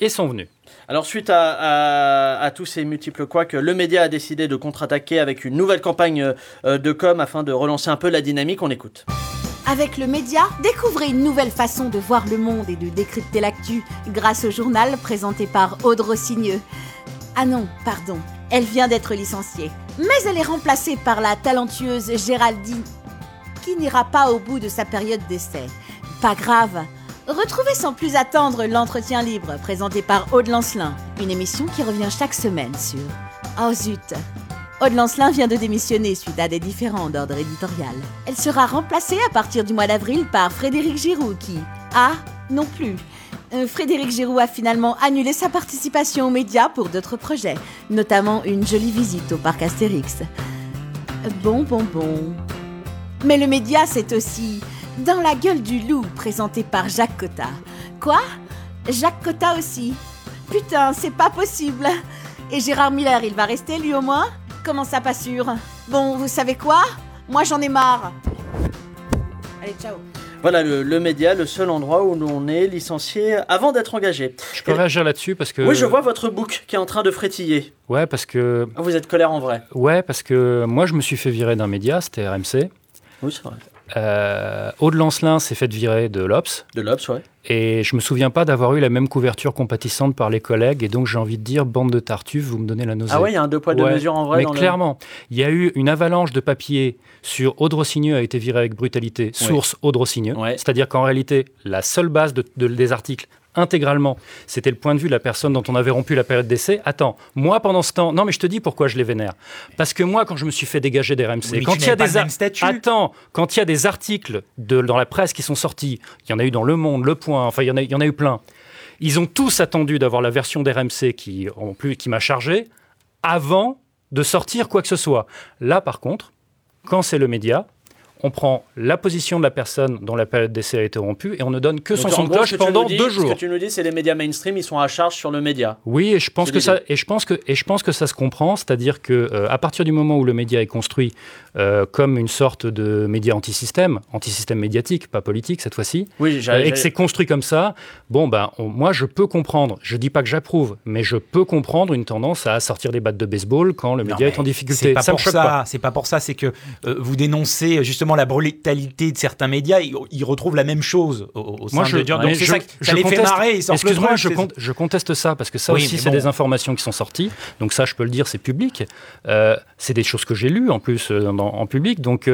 et sont venus. Alors suite à, tous ces multiples couacs, le média a décidé de contre-attaquer avec une nouvelle campagne euh, de com afin de relancer un peu la dynamique. On écoute. Avec le média, découvrez une nouvelle façon de voir le monde et de décrypter l'actu grâce au journal présenté par Aude Rossigneux. Ah non, pardon, elle vient d'être licenciée. Mais elle est remplacée par la talentueuse Géraldine, qui n'ira pas au bout de sa période d'essai. Pas grave, Retrouvez sans plus attendre l'entretien libre présenté par Aude Lancelin, une émission qui revient chaque semaine sur Oh zut Aude Lancelin vient de démissionner suite à des différends d'ordre éditorial. Elle sera remplacée à partir du mois d'avril par Frédéric Giroux qui, ah, non plus. Euh, Frédéric Giroux a finalement annulé sa participation aux médias pour d'autres projets, notamment une jolie visite au parc Astérix. Bon, bon, bon. Mais le média, c'est aussi dans la gueule du loup, présenté par Jacques Cotta. Quoi? Jacques Cotta aussi? Putain, c'est pas possible Et Gérard Miller, il va rester lui au moins? Comment ça, pas sûr? Bon, vous savez quoi? Moi j'en ai marre Allez, ciao voilà le, média, le seul endroit où l'on est licencié avant d'être engagé. Je peux réagir là-dessus parce que. Oui, je vois votre book qui est en train de frétiller. Ouais, parce que. Ah, vous êtes colère en vrai. Ouais, parce que moi je me suis fait virer d'un média, c'était RMC. Oui, c'est vrai. Euh, Aude Lancelin s'est fait virer de l'Obs. De l'Obs, ouais. Et je me souviens pas d'avoir eu la même couverture compatissante par les collègues. Et donc j'ai envie de dire, bande de tartuffes, vous me donnez la nausée. Ah ouais, il y a un deux poids, deux mesures en vrai. Mais clairement, il y a eu une avalanche de papier sur Aude Rossigneux a été viré avec brutalité, source Aude Rossigneux. C'est-à-dire qu'en réalité, la seule base des articles intégralement, c'était le point de vue de la personne dont on avait rompu la période d'essai. Attends, moi pendant ce temps, non mais je te dis pourquoi je les vénère. Parce que moi, quand je me suis fait dégager des RMC, quand il y a des attends, quand il y a des articles de, dans la presse qui sont sortis, il y en a eu dans Le Monde, Le Point, enfin il y en a, il y en a eu plein. Ils ont tous attendu d'avoir la version d'RMC qui, en plus, qui m'a chargé avant de sortir quoi que ce soit. Là, par contre, quand c'est le média, on prend la position de la personne dont la période d'essai a été rompue et on ne donne que son son de cloche pendant deux jours. Ce que tu nous dis, c'est les médias mainstream, ils sont à charge sur le média. Oui, et je pense que ça, et je pense que, et je pense que ça se comprend, c'est-à-dire que euh, à partir du moment où le média est construit euh, comme une sorte de média anti-système, anti-système médiatique, pas politique cette fois-ci, oui, et que c'est construit comme ça, bon ben, moi je peux comprendre. Je dis pas que j'approuve, mais je peux comprendre une tendance à sortir des battes de baseball quand le média est en difficulté. C'est pas, pour ça. C'est pas pour ça. C'est que euh, vous dénoncez justement la brutalité de certains médias. Ils, retrouvent la même chose au, sein de Donc c'est ça, ça les fait marrer. Excuse-moi, je, je, conteste ça parce que ça aussi c'est des informations qui sont sorties. Donc ça, je peux le dire, c'est public. Euh, c'est des choses que j'ai lues en plus euh, en public. Donc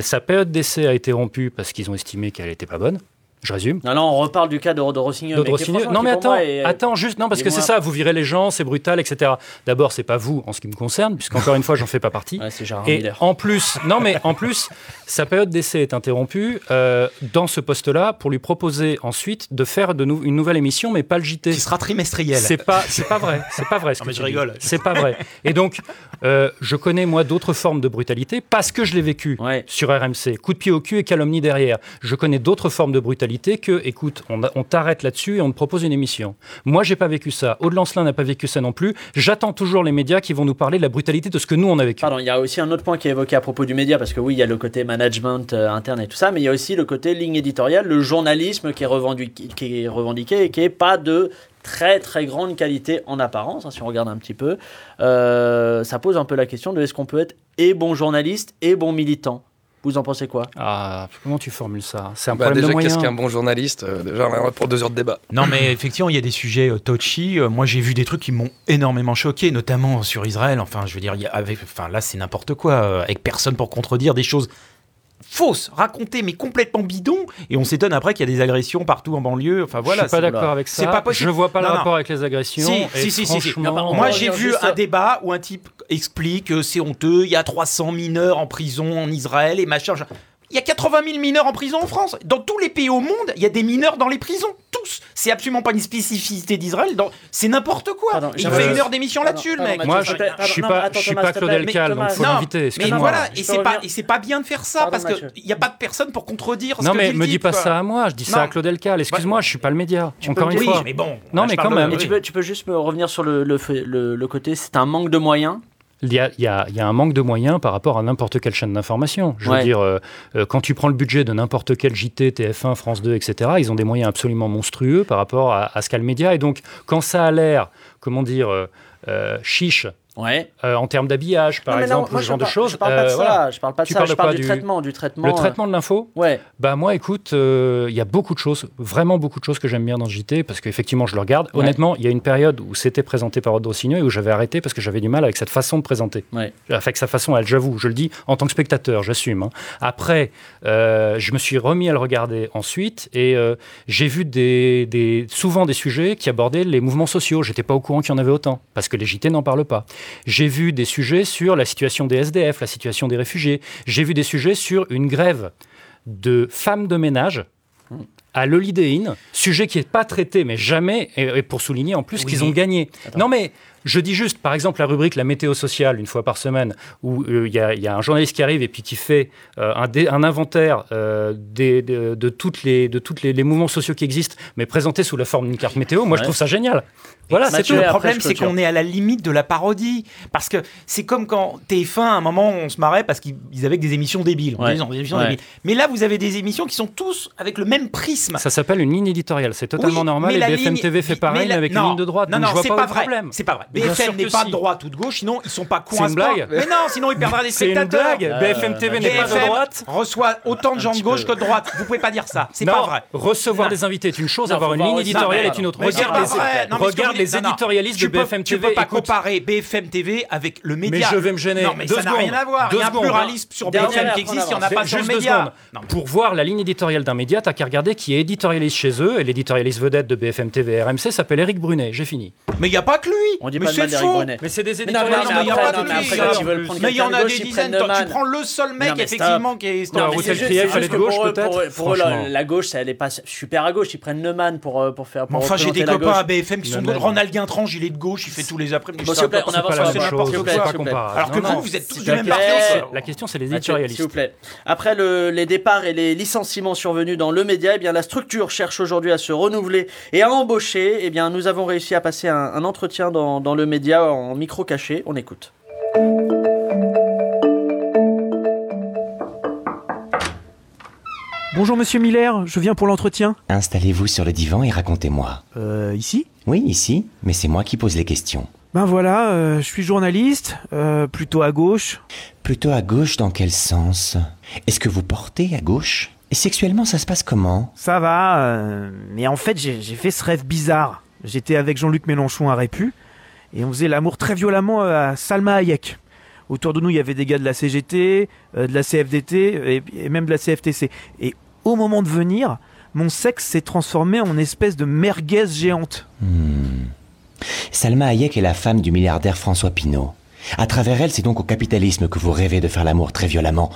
sa période d'essai a été rompue parce qu'ils ont estimé qu'elle n'était pas bonne. Je résume. Non, non, on reparle du cas de, de Rossignol. Non, mais attends, attends, juste, non, parce que c'est ça, vous virez les gens, c'est brutal, etc. D'abord, c'est pas vous en ce qui me concerne, puisqu'encore [laughs] une fois, j'en fais pas partie. c'est Et en plus, non, mais en plus, sa période d'essai est interrompue euh, dans ce poste-là pour lui proposer ensuite de faire de nou une nouvelle émission, mais pas le JT. Qui sera trimestriel. C'est pas, c'est pas vrai. C'est pas vrai. Ce non, mais je rigole. C'est pas vrai. Et donc, euh, je connais moi d'autres formes de brutalité parce que je l'ai vécu sur RMC. Coup de pied au cul et calomnie derrière. Je connais d'autres formes de brutalité que, écoute, on, t'arrête là-dessus et on te propose une émission. Moi, j'ai pas vécu ça. Aude Lancelin n'a pas vécu ça non plus. J'attends toujours les médias qui vont nous parler de la brutalité de ce que nous, on a vécu. Il y a aussi un autre point qui est évoqué à propos du média, parce que oui, il y a le côté management euh, interne et tout ça, mais il y a aussi le côté ligne éditoriale, le journalisme qui est revendiqué, et qui est pas de très très grande qualité en apparence, hein, si on regarde un petit peu. Euh, ça pose un peu la question de est-ce qu'on peut être et bon journaliste et bon militant? Vous en pensez quoi? Ah, Comment tu formules ça? C'est un bah, problème déjà, qu'est-ce qu'un bon journaliste? Euh, Déjà, on pour deux heures de débat. Non, mais [laughs] effectivement, il y a des sujets euh, touchy. Euh, moi, j'ai vu des trucs qui m'ont énormément choqué, notamment sur Israël. Enfin, je veux dire, avec, enfin, là, c'est n'importe quoi, avec personne pour contredire des choses fausse, racontée mais complètement bidon, et on s'étonne après qu'il y a des agressions partout en banlieue. Enfin voilà. Je suis pas d'accord avec ça. Pas Je vois pas le rapport avec les agressions. Si, si, si, Moi j'ai vu un débat où un type explique que c'est honteux, il y a 300 mineurs en prison en Israël et machin. Il y a 80 000 mineurs en prison en France. Dans tous les pays au monde, il y a des mineurs dans les prisons. Tous. C'est absolument pas une spécificité d'Israël. C'est n'importe quoi. il fait une heure d'émission là-dessus, le mec. Moi, je, je suis pas, je suis pas Claude Elcal, donc faut l'inviter. Mais voilà, et c'est pas, et c'est pas bien de faire ça parce qu'il n'y a pas de personne pour contredire. Non, mais me dis pas ça à moi. Je dis ça à Claude Elcal. Excuse-moi, je suis pas le média. Encore une fois. mais bon. Non, mais quand même. Tu peux juste me revenir sur le côté. C'est un manque de moyens il y, a, il, y a, il y, a, un manque de moyens par rapport à n'importe quelle chaîne d'information. Je veux dire, euh, euh, quand tu prends le budget de n'importe quel JT, TF1, France 2, etc., ils ont des moyens absolument monstrueux par rapport à, à ce qu'a le média. Et donc, quand ça a l'air, comment dire, euh, chiche Ouais. Euh, en termes d'habillage, par exemple, ce genre de choses. Je parle pas de euh, ça. Je parle pas de ça. je parle du, traitement, du traitement. Le traitement de l'info. Ouais. Bah moi, écoute, il y a beaucoup de choses, vraiment beaucoup de choses que j'aime bien dans le JT parce qu'effectivement, je le regarde. Honnêtement, il y a une période où c'était présenté par Audrey et où j'avais arrêté parce que j'avais du mal avec cette façon de présenter. Ouais. Avec sa façon, elle, j'avoue, je le dis en tant que spectateur, j'assume. Hein. Après, je me suis remis à le regarder ensuite et j'ai vu des, des, souvent des sujets qui abordaient les mouvements sociaux. J'étais pas au courant qu'il y en avait autant parce que les JT n'en parlent pas. J'ai vu des sujets sur la situation des SDF, la situation des réfugiés. J'ai vu des sujets sur une grève de femmes de ménage à l'Holiday sujet qui n'est pas traité, mais jamais, et, pour souligner en plus qu'ils ont gagné. Non mais je dis juste, par exemple, la rubrique La météo sociale, une fois par semaine, où euh, il y, a un journaliste qui arrive et puis qui fait euh, un, inventaire euh, de, toutes les, de toutes les, mouvements sociaux qui existent, mais présenté sous la forme d'une carte météo. Moi, je trouve ça génial. Voilà, c'est tout. Le problème, c'est qu'on est à la limite de la parodie. Parce que c'est comme quand TF1, à un moment, on se marrait parce qu'ils avaient des émissions débiles. Mais là, vous avez des émissions qui sont tous avec le même prisme. Ça s'appelle une ligne éditoriale. C'est totalement normal. Et BFM TV fait pareil, mais, avec une ligne de droite. Non, non, c'est pas, vrai. C'est pas vrai. BFM n'est pas de droite ou de gauche, sinon ils sont pas coincés. C'est une blague. Mais non, sinon ils perdraient des spectateurs. C'est une blague. BFM TV n'est pas de droite. reçoit autant de gens de gauche que de droite. Vous pouvez pas dire ça. C'est pas vrai. Recevoir des invités est une chose, avoir une ligne éditoriale est une autre. Regarde les éditorialistes de BFM TV. Tu peux pas comparer BFM TV avec le média. Mais je vais me gêner. Non, mais ça n'a rien à voir. Il y a un pluralisme sur BFM qui existe, il n'y en a pas sur le média. Pour voir la ligne éditoriale d'un média, t'as qu'à regarder qui est éditorialiste chez eux. Et l'éditorialiste vedette de BFM TV et RMC s'appelle Eric Brunet. J'ai fini. Mais il n'y a pas que lui. On dit pas le mal d'Eric Brunet. Mais c'est des Mais il y en a des dizaines. Tu prends le seul mec, effectivement, qui est. Non, peut-être Pour la gauche, elle est pas super à gauche. Ils prennent Neumann pour faire. Enfin, j'ai des copains à BFM qui sont de Ronald Guintrange, il est de gauche, il fait tous les après-midi. S'il vous plaît, on avance sur la chose. Alors que vous, vous êtes tous du même La question, c'est les éditorialistes. S'il vous plaît. Après les départs et les licenciements survenus dans le média, eh bien la structure cherche aujourd'hui à se renouveler et à embaucher. Eh bien, nous avons réussi à passer un, entretien dans, dans le média en micro caché. On écoute. Bonjour Monsieur Miller, je viens pour l'entretien. Installez-vous sur le divan et racontez-moi. Euh, ici? Oui, ici, mais c'est moi qui pose les questions. Ben voilà, euh, je suis journaliste, euh, plutôt à gauche. Plutôt à gauche dans quel sens? Est-ce que vous portez à gauche? Et sexuellement, ça se passe comment? Ça va, euh, mais en fait, j'ai fait ce rêve bizarre. J'étais avec Jean-Luc Mélenchon à Répu, et on faisait l'amour très violemment à Salma Hayek. Autour de nous, il y avait des gars de la CGT, de la CFDT et, même de la CFTC. Et au moment de venir, mon sexe s'est transformé en espèce de merguez géante. Hmm. Salma Hayek est la femme du milliardaire François Pinault. À travers elle, c'est donc au capitalisme que vous rêvez de faire l'amour très violemment.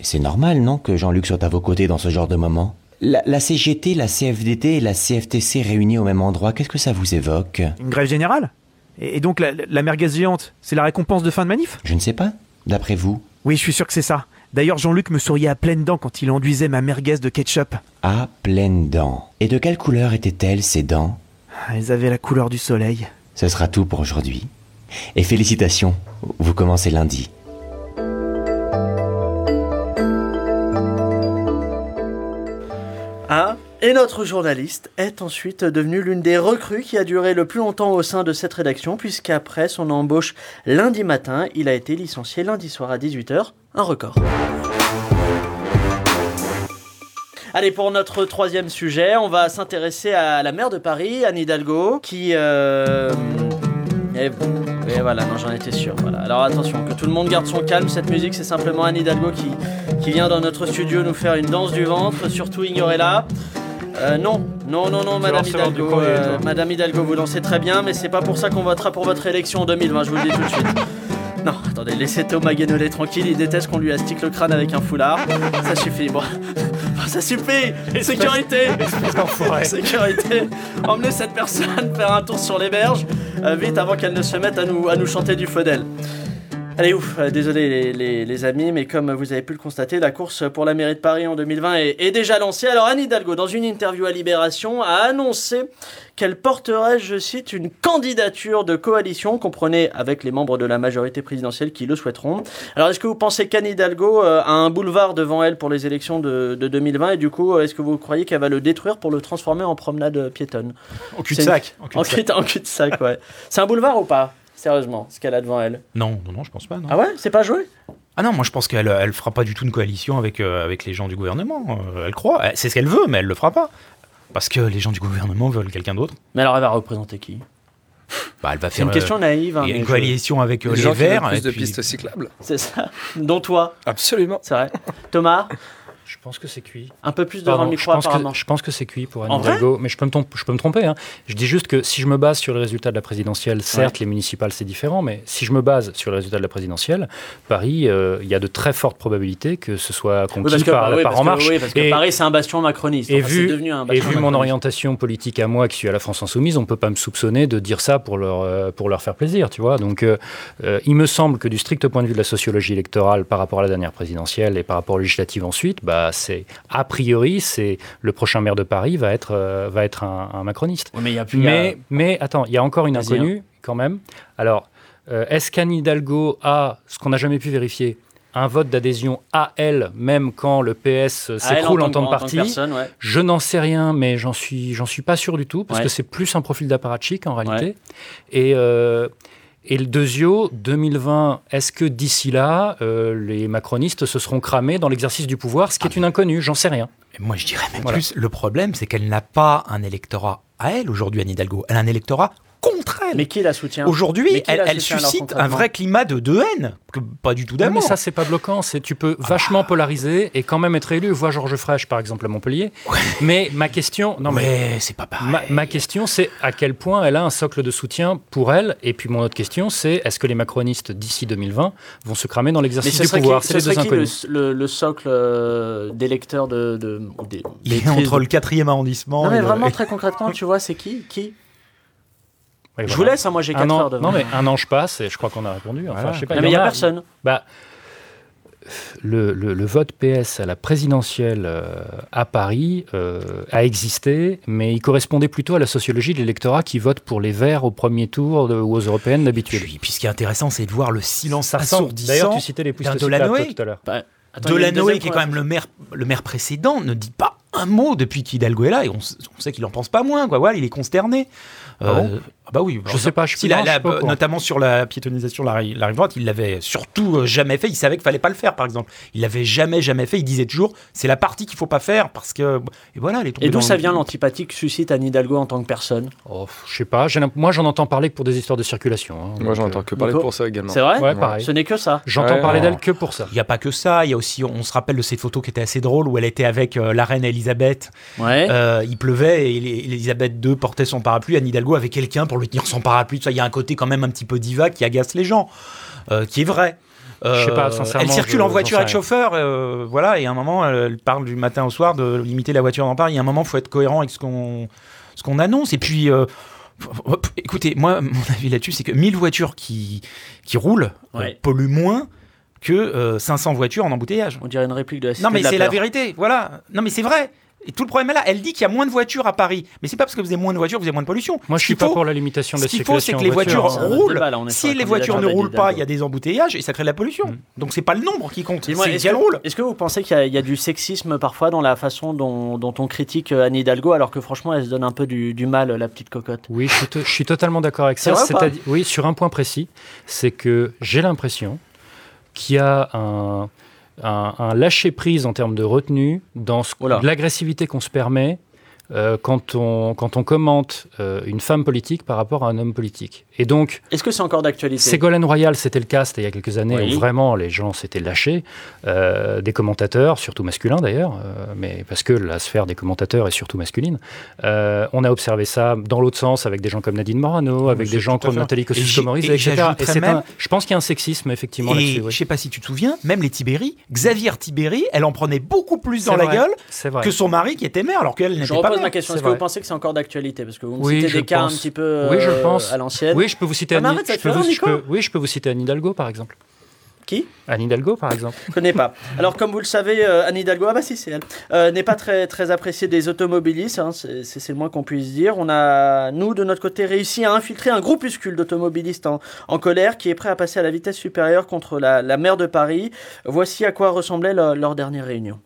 C'est normal, non, que Jean-Luc soit à vos côtés dans ce genre de moment? La, CGT, la CFDT et la CFTC réunies au même endroit, qu'est-ce que ça vous évoque? Une grève générale? Et, donc la, la merguez géante, c'est la récompense de fin de manif? Je ne sais pas, d'après vous. Oui, je suis sûr que c'est ça. D'ailleurs, Jean-Luc me souriait à pleines dents quand il enduisait ma merguez de ketchup. À pleines dents. Et de quelle couleur étaient-elles, ces dents? Elles avaient la couleur du soleil. Ce sera tout pour aujourd'hui. Et félicitations, vous commencez lundi. Et notre journaliste est ensuite devenue l'une des recrues qui a duré le plus longtemps au sein de cette rédaction, puisqu'après son embauche lundi matin, il a été licencié lundi soir à 18h, un record. Allez, pour notre troisième sujet, on va s'intéresser à la maire de Paris, Anne Hidalgo, qui... Euh, et, voilà, non, j'en étais sûr. Alors attention, que tout le monde garde son calme. Cette musique, c'est simplement Anne Hidalgo qui, qui vient dans notre studio nous faire une danse du ventre. Surtout, ignorez-la. Euh, non, non, non, non, Madame Hidalgo. Euh, Madame Hidalgo, vous lancez très bien, mais c'est pas pour ça qu'on votera pour votre élection en 2020, je vous le dis tout de suite. Non, attendez, laissez Thomas Guénolé tranquille, il déteste qu'on lui astique le crâne avec un foulard. Ça suffit, bon. [laughs] ça suffit Sécurité Sécurité Emmenez cette personne faire un tour sur les berges, euh, vite avant qu'elle ne se mette à nous, à nous chanter du Faudel. Allez ouf, euh, désolé les, amis, mais comme vous avez pu le constater, la course pour la mairie de Paris en 2020 est, déjà lancée. Alors Anne Hidalgo, dans une interview à Libération, a annoncé qu'elle porterait, je cite, une candidature de coalition, comprenez avec les membres de la majorité présidentielle qui le souhaiteront. Alors est-ce que vous pensez qu'Anne Hidalgo euh, a un boulevard devant elle pour les élections de, 2020 et du coup, est-ce que vous croyez qu'elle va le détruire pour le transformer en promenade piétonne? En cul-de-sac. En cul-de-sac, ouais. C'est un boulevard ou pas? Sérieusement, ce qu'elle a devant elle Non, non, non, je pense pas. Non. Ah ouais C'est pas joué? Ah non, moi je pense qu'elle elle fera pas du tout une coalition avec, euh, avec les gens du gouvernement. Euh, elle croit, c'est ce qu'elle veut, mais elle le fera pas. Parce que les gens du gouvernement veulent quelqu'un d'autre. Mais alors elle va représenter qui? Bah, elle va faire une question naïve. Hein, une coalition avec les, les Verts. Plus de pistes cyclables. C'est ça. Dont toi. Absolument. C'est vrai. Thomas? Je pense que c'est cuit. Un peu plus devant le micro, je pense apparemment. Que, je pense que c'est cuit pour Anne Hidalgo, mais je peux, me je peux me tromper. Hein. Je dis juste que si je me base sur le résultat de la présidentielle, certes, les municipales, c'est différent, mais si je me base sur le résultat de la présidentielle, Paris, euh, il y a de très fortes probabilités que ce soit conquis par, oui, En Marche. oui, parce que Paris, c'est un bastion macroniste. Et vu, et vu mon orientation politique à moi, qui suis à la France Insoumise, on ne peut pas me soupçonner de dire ça pour leur, euh, pour leur faire plaisir, tu vois. Donc, euh, il me semble que du strict point de vue de la sociologie électorale par rapport à la dernière présidentielle et par rapport aux législatives ensuite, bah, c'est a priori, c'est le prochain maire de Paris va être, euh, va être un, macroniste. mais, y a mais, mais, attends, il y a encore une inconnue quand même. Alors, euh, est-ce qu'Anne Hidalgo a, ce qu'on n'a jamais pu vérifier, un vote d'adhésion à elle, même quand le PS s'écroule en, tant que parti? Je n'en sais rien, mais j'en suis, j'en suis pas sûr du tout, parce que c'est plus un profil d'apparatchik en réalité. Et, euh, et le Dezio, 2020, est-ce que d'ici là, euh, les macronistes se seront cramés dans l'exercice du pouvoir, ce qui est une inconnue, j'en sais rien. moi, je dirais même plus, le problème, c'est qu'elle n'a pas un électorat à elle aujourd'hui, Anne Hidalgo. Elle a un électorat contre elle. Mais qui la soutient Aujourd'hui, elle, suscite un vrai climat de, de haine, que pas du tout d'amour. Mais ça, c'est pas bloquant. C'est tu peux vachement polariser et quand même être élu. Vois Georges Frêche, par exemple, à Montpellier. Mais ma question, non mais c'est pas pareil. Ma, question, c'est à quel point elle a un socle de soutien pour elle. Et puis mon autre question, c'est est-ce que les macronistes d'ici 2020 vont se cramer dans l'exercice du pouvoir C'est les deux Le, socle euh, d'électeurs de, de, Il est entre le quatrième arrondissement. Non mais vraiment très concrètement, tu vois, c'est qui Qui je vous laisse, hein, moi j'ai 4 heures de Non, mais un an je passe et je crois qu'on a répondu. Enfin, je sais pas, mais il n'y a, personne. Bah, le, le, vote PS à la présidentielle euh, à Paris euh, a existé, mais il correspondait plutôt à la sociologie de l'électorat qui vote pour les Verts au premier tour ou aux européennes d'habitude. Puis, ce qui est intéressant, c'est de voir le silence assourdissant. D'ailleurs, tu citais les pouces de Delanoë, tout à l'heure. Bah, Delanoë, qui est quand même le maire, le maire précédent, ne dit pas un mot depuis qu'Hidalgo est là, et on, on sait qu'il en pense pas moins. Quoi. Voilà, il est consterné. Ah bon euh, bah oui, je sais pas. Je si la, notamment sur la piétonisation de la, rive droite, il l'avait surtout euh, jamais fait. Il savait qu'il fallait pas le faire, par exemple. Il l'avait jamais jamais fait. Il disait toujours, c'est la partie qu'il faut pas faire parce que et voilà. et d'où ça vient l'antipathie que suscite Anne Hidalgo en tant que personne? Oh, Je sais pas. Moi, j'en entends parler que pour des histoires de circulation. Hein, moi, j'en entends euh, que parler pour ça également. C'est vrai? Ouais, pareil. Ce n'est que ça. J'entends parler d'elle que pour ça. Il y a pas que ça. Il y a aussi, on se rappelle de cette photo qui était assez drôle où elle était avec la reine Elisabeth. Ouais. il pleuvait et Elisabeth II portait son parapluie. Anne Hidalgo avait quelqu'un pour lui tenir son parapluie. Ça, il y a un côté quand même un petit peu diva qui agace les gens, euh, qui est vrai. je sais pas, euh, Elle circule en voiture avec chauffeur, euh, voilà, et à un moment, elle parle du matin au soir de limiter la voiture dans Paris. Il y a un moment, il faut être cohérent avec ce qu'on ce qu'on annonce. Et puis, écoutez, moi, [laughs] mon avis là-dessus, c'est que 1000 voitures qui, qui roulent polluent moins que 500 voitures en embouteillage. On dirait une réplique de la Non, mais c'est la vérité, voilà. Non, mais c'est vrai. Et tout le problème est là. Elle dit qu'il y a moins de voitures à Paris. Mais c'est pas parce que vous avez moins de voitures que vous avez moins de pollution. Moi, je suis pas pour la limitation de la circulation. Ce qu'il faut, c'est que les voitures roulent. si les voitures ne roulent pas, il y a des embouteillages et ça crée de la pollution. Mm. Donc c'est pas le nombre qui compte, c'est qu'elles roulent. Est-ce que vous pensez qu'il y, a du sexisme parfois dans la façon dont, on critique euh, Anne Hidalgo alors que franchement elle se donne un peu du, mal, la petite cocotte? Oui, je suis, totalement d'accord avec ça. oui, sur un point précis, c'est que j'ai l'impression qu'il y a un un, lâcher-prise en termes de retenue dans l'agressivité qu'on se permet euh, quand, on, quand on commente euh, une femme politique par rapport à un homme politique. Et donc, est-ce que c'est encore d'actualité? Ségolène Royal, c'était le cas, c'était il y a quelques années où vraiment les gens s'étaient lâchés, euh, des commentateurs, surtout masculins d'ailleurs, mais parce que la sphère des commentateurs est surtout masculine. on a observé ça dans l'autre sens avec des gens comme Nadine Morano, avec des gens comme Nathalie Kosciusko-Morizet, etc. Et je pense qu'il y a un sexisme effectivement là-dessus. Je ne sais pas si tu te souviens, même les Tibéri, Xavier Tibéri, elle en prenait beaucoup plus dans la gueule que son mari qui était maire, alors qu'elle n'était pas ma question. Est-ce que vous pensez que c'est encore d'actualité? Parce que vous me citez des cas un petit peu oui, je pense. à l'ancienne. Oui, je peux vous citer ah, Anne... je peux vous... je peux... Oui, je peux vous citer Anne Hidalgo, par exemple. Qui? Anne Hidalgo, par exemple. Je connais pas. Alors, comme vous le savez, euh, Anne Hidalgo, ah bah si, c'est elle, euh, n'est pas très, très appréciée des automobilistes, hein, c'est le moins qu'on puisse dire. On a, nous, de notre côté, réussi à infiltrer un groupuscule d'automobilistes en, en, colère qui est prêt à passer à la vitesse supérieure contre la, la maire de Paris. Voici à quoi ressemblait leur, leur dernière réunion.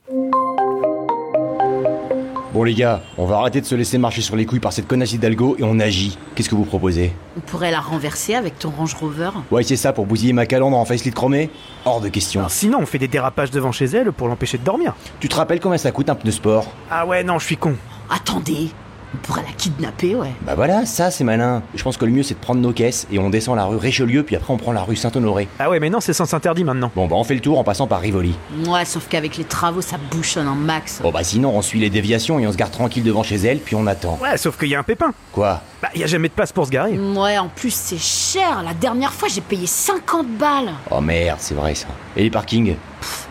Bon les gars, on va arrêter de se laisser marcher sur les couilles par cette connasse d'Algo et on agit. Qu'est-ce que vous proposez? On pourrait la renverser avec ton Range Rover Ouais, c'est ça, pour bousiller ma calandre en facelift chromé? Hors de question. sinon, on fait des dérapages devant chez elle pour l'empêcher de dormir. Tu te rappelles combien ça coûte un pneu sport? Ah ouais, non, je suis con. Attendez, on pourrait la kidnapper, ouais. Bah voilà, ça c'est malin. Je pense que le mieux c'est de prendre nos caisses et on descend la rue Richelieu puis après on prend la rue Saint-Honoré. Ah ouais, mais non, c'est sens interdit maintenant. Bon bah on fait le tour en passant par Rivoli. Ouais, sauf qu'avec les travaux ça bouchonne en max. Bon bah sinon on suit les déviations et on se garde tranquille devant chez elle puis on attend. Ouais, sauf qu'il y a un pépin. Quoi? Bah y a jamais de place pour se garer. Ouais, en plus c'est cher. La dernière fois j'ai payé 50 balles. Oh merde, c'est vrai ça. Et les parkings?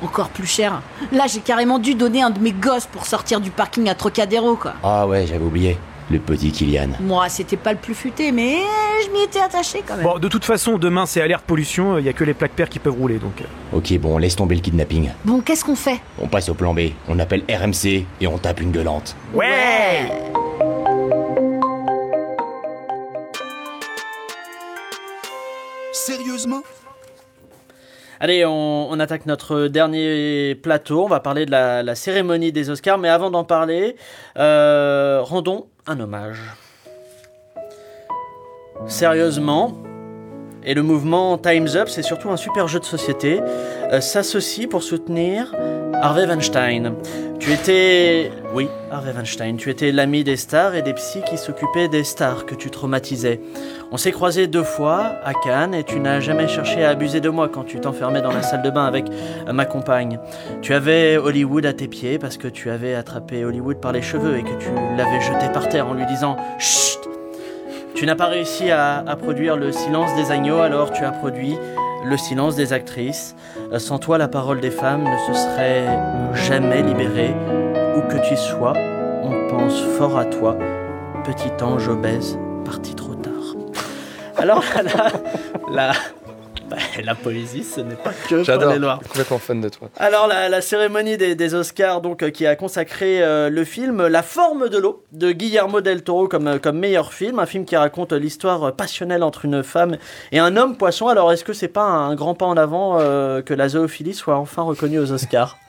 Encore plus cher. Là j'ai carrément dû donner un de mes gosses pour sortir du parking à Trocadéro quoi. Ah ouais, j'avais oublié le petit Kylian. Moi, c'était pas le plus futé, mais je m'y étais attaché quand même. Bon, de toute façon, demain c'est alerte pollution, il y a que les plaques paires qui peuvent rouler donc. Euh. Ok, bon, laisse tomber le kidnapping. Bon, qu'est-ce qu'on fait? On passe au plan B, on appelle RMC et on tape une gueulante. Ouais Sérieusement? Allez, on, attaque notre dernier plateau. On va parler de la, cérémonie des Oscars. Mais avant d'en parler, euh, rendons un hommage. Sérieusement, et le mouvement Time's Up, c'est surtout un super jeu de société, euh, s'associe pour soutenir Harvey Weinstein. Tu étais... Oui, Weinstein. Tu étais l'ami des stars et des psys qui s'occupaient des stars que tu traumatisais. On s'est croisés deux fois à Cannes et tu n'as jamais cherché à abuser de moi quand tu t'enfermais dans la salle de bain avec ma compagne. Tu avais Hollywood à tes pieds parce que tu avais attrapé Hollywood par les cheveux et que tu l'avais jeté par terre en lui disant Chut Tu n'as pas réussi à, à produire le silence des agneaux, alors tu as produit le silence des actrices. Sans toi, la parole des femmes ne se serait jamais libérée. Où que tu sois, on pense fort à toi, petit ange obèse parti trop tard. Alors [laughs] là, là, bah, la poésie, ce n'est pas que J'adore. pour les noirs. complètement fan de toi. Alors la, la cérémonie des, des Oscars donc euh, qui a consacré euh, le film La forme de l'eau de Guillermo del Toro comme, euh, comme meilleur film, un film qui raconte l'histoire passionnelle entre une femme et un homme poisson. Alors est-ce que c'est pas un grand pas en avant euh, que la zoophilie soit enfin reconnue aux Oscars? [laughs]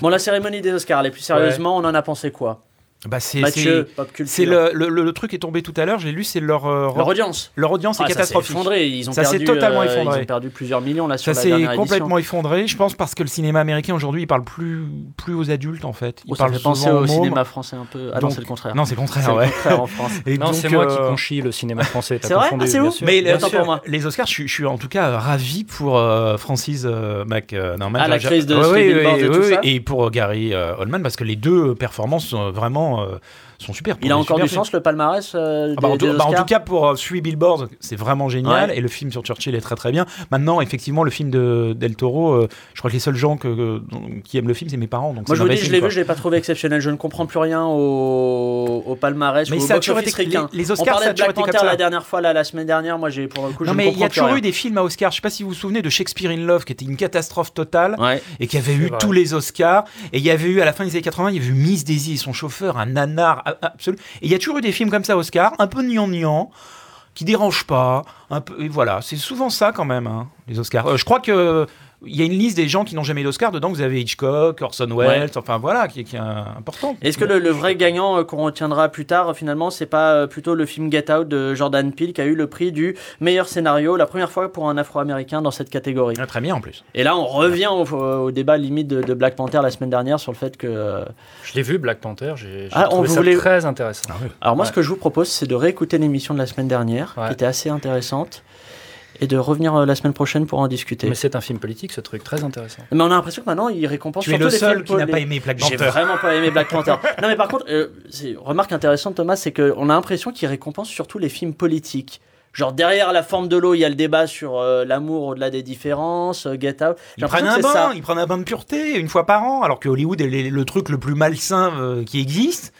Bon la cérémonie des Oscars, les plus sérieusement, on en a pensé quoi? Bah c'est Mathieu, c'est- pop culture. c'est le, le, le- truc est tombé tout à l'heure, j'ai lu, c'est leur euh, Leur audience. Leur audience est Ah, ça s'est catastrophique. effondré, ils ont ça s'est perdu, totalement euh, effondré. Ils ont perdu plusieurs millions là sur Ça la s'est dernière complètement édition. effondré, je pense, parce que le cinéma américain aujourd'hui, il parle plus, plus aux adultes en fait. Il Oh, ça parle fait penser au cinéma français un peu. Ah non, Donc- c'est le contraire. Non, c'est le contraire, C'est le ouais. contraire en France. Et non, donc, c'est moi qui euh, conchis le cinéma français. t'as C'est vrai? Ah, c'est sûr. Mais les Oscars, je, suis- en tout cas ravi pour euh, Francis euh, Mac. euh, non, Ah, l'actrice de Ouais, ouais, ouais, et tout ouais, ça. Et pour euh, Gary euh, Oldman, parce que les deux performances sont vraiment euh, sont super. Il a encore du films. sens le palmarès euh, Ah bah, en, des- tout, des bah, en tout cas, pour euh, Three Billboards, c'est vraiment génial. Ouais. Et le film sur Churchill est très très bien. Maintenant, effectivement, le film de Del Toro, euh, je crois que les seuls gens que, qui aiment le film, c'est mes parents. Donc Moi je vous dis, mauvais je film, l'ai vu, je l'ai pas trouvé exceptionnel. Je ne comprends plus rien au, au palmarès Mais ou au ça a toujours été- les- les On Oscars, parlait ça a de Black Panther la dernière fois, là, la semaine dernière. Moi, j'ai pour le coup, Non, mais il y a toujours eu des films à Oscar. Je sais pas si vous vous souvenez de Shakespeare in Love, qui était une catastrophe totale et qui avait eu tous les Oscars. Et il y avait eu, à la fin des années 80, il y avait eu Miss Daisy et son chauffeur, un nanar Et il y a toujours eu des films comme ça, Oscar, un peu gnangnan, qui dérangent pas. Un peu, et voilà, c'est souvent ça quand même, hein, les Oscars. Euh, je crois que. Il y a une liste des gens qui n'ont jamais d'Oscar. Dedans, vous avez Hitchcock, Orson Welles, enfin voilà, qui, qui est euh, important. Est-ce que le, le vrai gagnant euh, qu'on retiendra plus tard, euh, finalement, c'est pas euh, plutôt le film Get Out de Jordan Peele qui a eu le prix du meilleur scénario, la première fois pour un Afro-américain dans cette catégorie? Ah, Très bien en plus. Et là, on revient au, au débat limite de, de Black Panther la semaine dernière sur le fait que. euh, Je l'ai vu, Black Panther, j'ai Ah, on trouvé ça voulait- très intéressant. Alors moi, Ouais. ce que je vous propose, c'est de réécouter l'émission de la semaine dernière, Ouais. qui était assez intéressante, et de revenir euh, la semaine prochaine pour en discuter. Mais Mais, c'est un film politique, ce truc, très intéressant. on a l'impression que maintenant, il récompense Tu es le les seul qui n'a pas aimé Black J'ai Panther. vraiment pas aimé Black Panther. non, mais par contre, euh, remarque intéressante, Thomas, c'est qu'on a l'impression qu'il récompense surtout les films politiques. Genre derrière la forme de l'eau, il y a le débat sur euh, l'amour au-delà des différences, euh, Get Out. J'ai Ils prennent un bain, ça. ils prennent un bain de pureté une fois par an, alors que Hollywood est le, le truc le plus malsain euh, qui existe,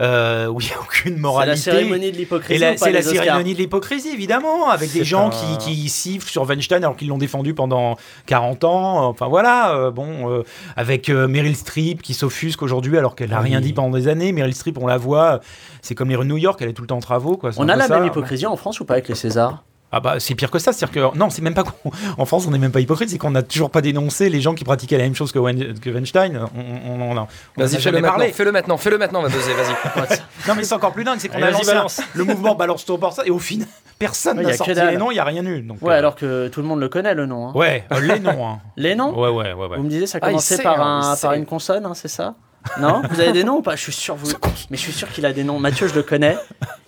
euh, où il n'y a aucune C'est moralité. la cérémonie de l'hypocrisie. c'est la cérémonie de l'hypocrisie, évidemment, avec des gens un- qui, qui sifflent sur Weinstein alors qu'ils l'ont défendu pendant 40 ans. Enfin voilà, euh, bon, euh, avec euh, Meryl Streep qui s'offusque aujourd'hui alors qu'elle n'a Oui. rien dit pendant des années. Meryl Streep, on la voit, c'est comme les rues de New York, elle est tout le temps en travaux. Quoi. On a la ça. même hypocrisie en France ou pas avec les Césars? Ah bah c'est pire que ça, c'est-à-dire que non, c'est même pas qu'on- en France on n'est même pas hypocrite, c'est qu'on n'a toujours pas dénoncé les gens qui pratiquaient la même chose que, Wen- que Weinstein. On, on, Vas-y, fais-le jamais maintenant. parlé. Fais-le maintenant. Fais-le maintenant. On va buzzer. Vas-y. [laughs] Non mais c'est encore plus dingue, c'est qu'on Allez, a vas-y, lancé un- [laughs] le mouvement balance ton pour ça et au final personne Ouais, n'a sorti les noms, il y a rien eu. Donc, Ouais, euh, alors que tout le monde le connaît, le nom. hein. ouais, euh, les noms. Hein. Les noms? Ouais ouais ouais ouais. Vous me disiez ça Ah, il commençait sait, par, hein, un, par une consonne, hein, c'est ça? Non Vous avez des noms ou pas? Je suis sûr, vous... mais je suis sûr qu'il a des noms. Mathieu, je le connais.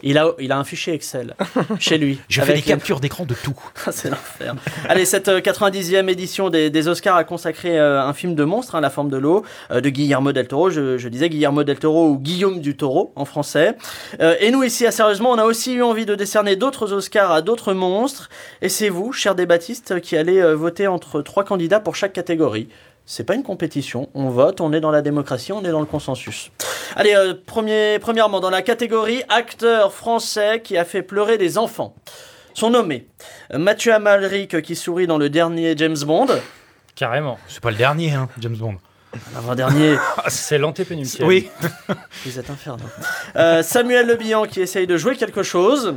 Il a, il a un fichier Excel chez lui. Je fais des captures d'écran de tout. [laughs] c'est l'enfer. Allez, cette euh, 90e édition des, des Oscars a consacré euh, un film de monstre, hein, La forme de l'eau, euh, de Guillermo del Toro. Je, je disais Guillermo del Toro ou Guillaume du Toro en français. Euh, et nous, ici, à Sérieusement, on a aussi eu envie de décerner d'autres Oscars à d'autres monstres. Et c'est vous, cher des Baptistes, qui allez euh, voter entre trois candidats pour chaque catégorie. C'est pas une compétition, on vote, on est dans la démocratie, on est dans le consensus. Allez, euh, premier, premièrement, dans la catégorie acteur français qui a fait pleurer des enfants. Sont nommés Mathieu Amalric qui sourit dans le dernier James Bond, Carrément. C'est pas le dernier, hein, James Bond. l'avant-dernier, [laughs] C'est l'antépénultième. Oui. [laughs] vous êtes infernaux. Euh, Samuel Le Bihan qui essaye de jouer quelque chose,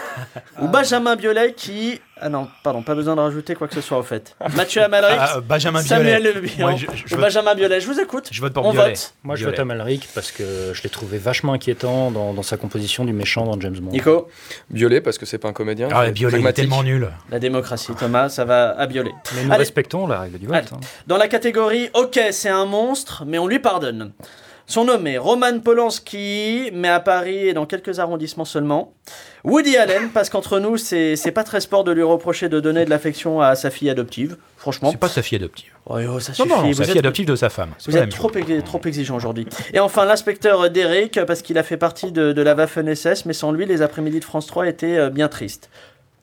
[laughs] ou Benjamin Biolay qui... Ah non, pardon, pas besoin de rajouter quoi que ce soit au fait. [laughs] Mathieu Amalric, Ah, Benjamin Samuel Biolay. Le Bihan, Moi, je- je ou vote- Benjamin Biolay, je vous écoute. Je vote pour on Biolay. vote. Moi, je Violet. vote Amalric parce que je l'ai trouvé vachement inquiétant dans, dans sa composition du méchant dans James Bond. Nico, Violet parce que c'est pas un comédien. Ah, c'est Biolay, est tellement nul. la démocratie, Thomas, ça va à Biolay. Mais nous Allez. respectons la règle du vote. Hein. Dans la catégorie OK, c'est un monstre, mais on lui pardonne. Sont nommés Roman Polanski, mais à Paris et dans quelques arrondissements seulement. Woody Allen, parce qu'entre nous, c'est pas très sport de lui reprocher de donner de l'affection à sa fille adoptive. Franchement. C'est pas sa fille adoptive. Oh, oh, ça. Non, non, sa fille adoptive de sa femme. Vous êtes trop, trop exigeant aujourd'hui. Et enfin, l'inspecteur Derek, parce qu'il a fait partie de, de la Waffen-SS, mais sans lui, les après-midi de France 3 étaient euh, bien tristes.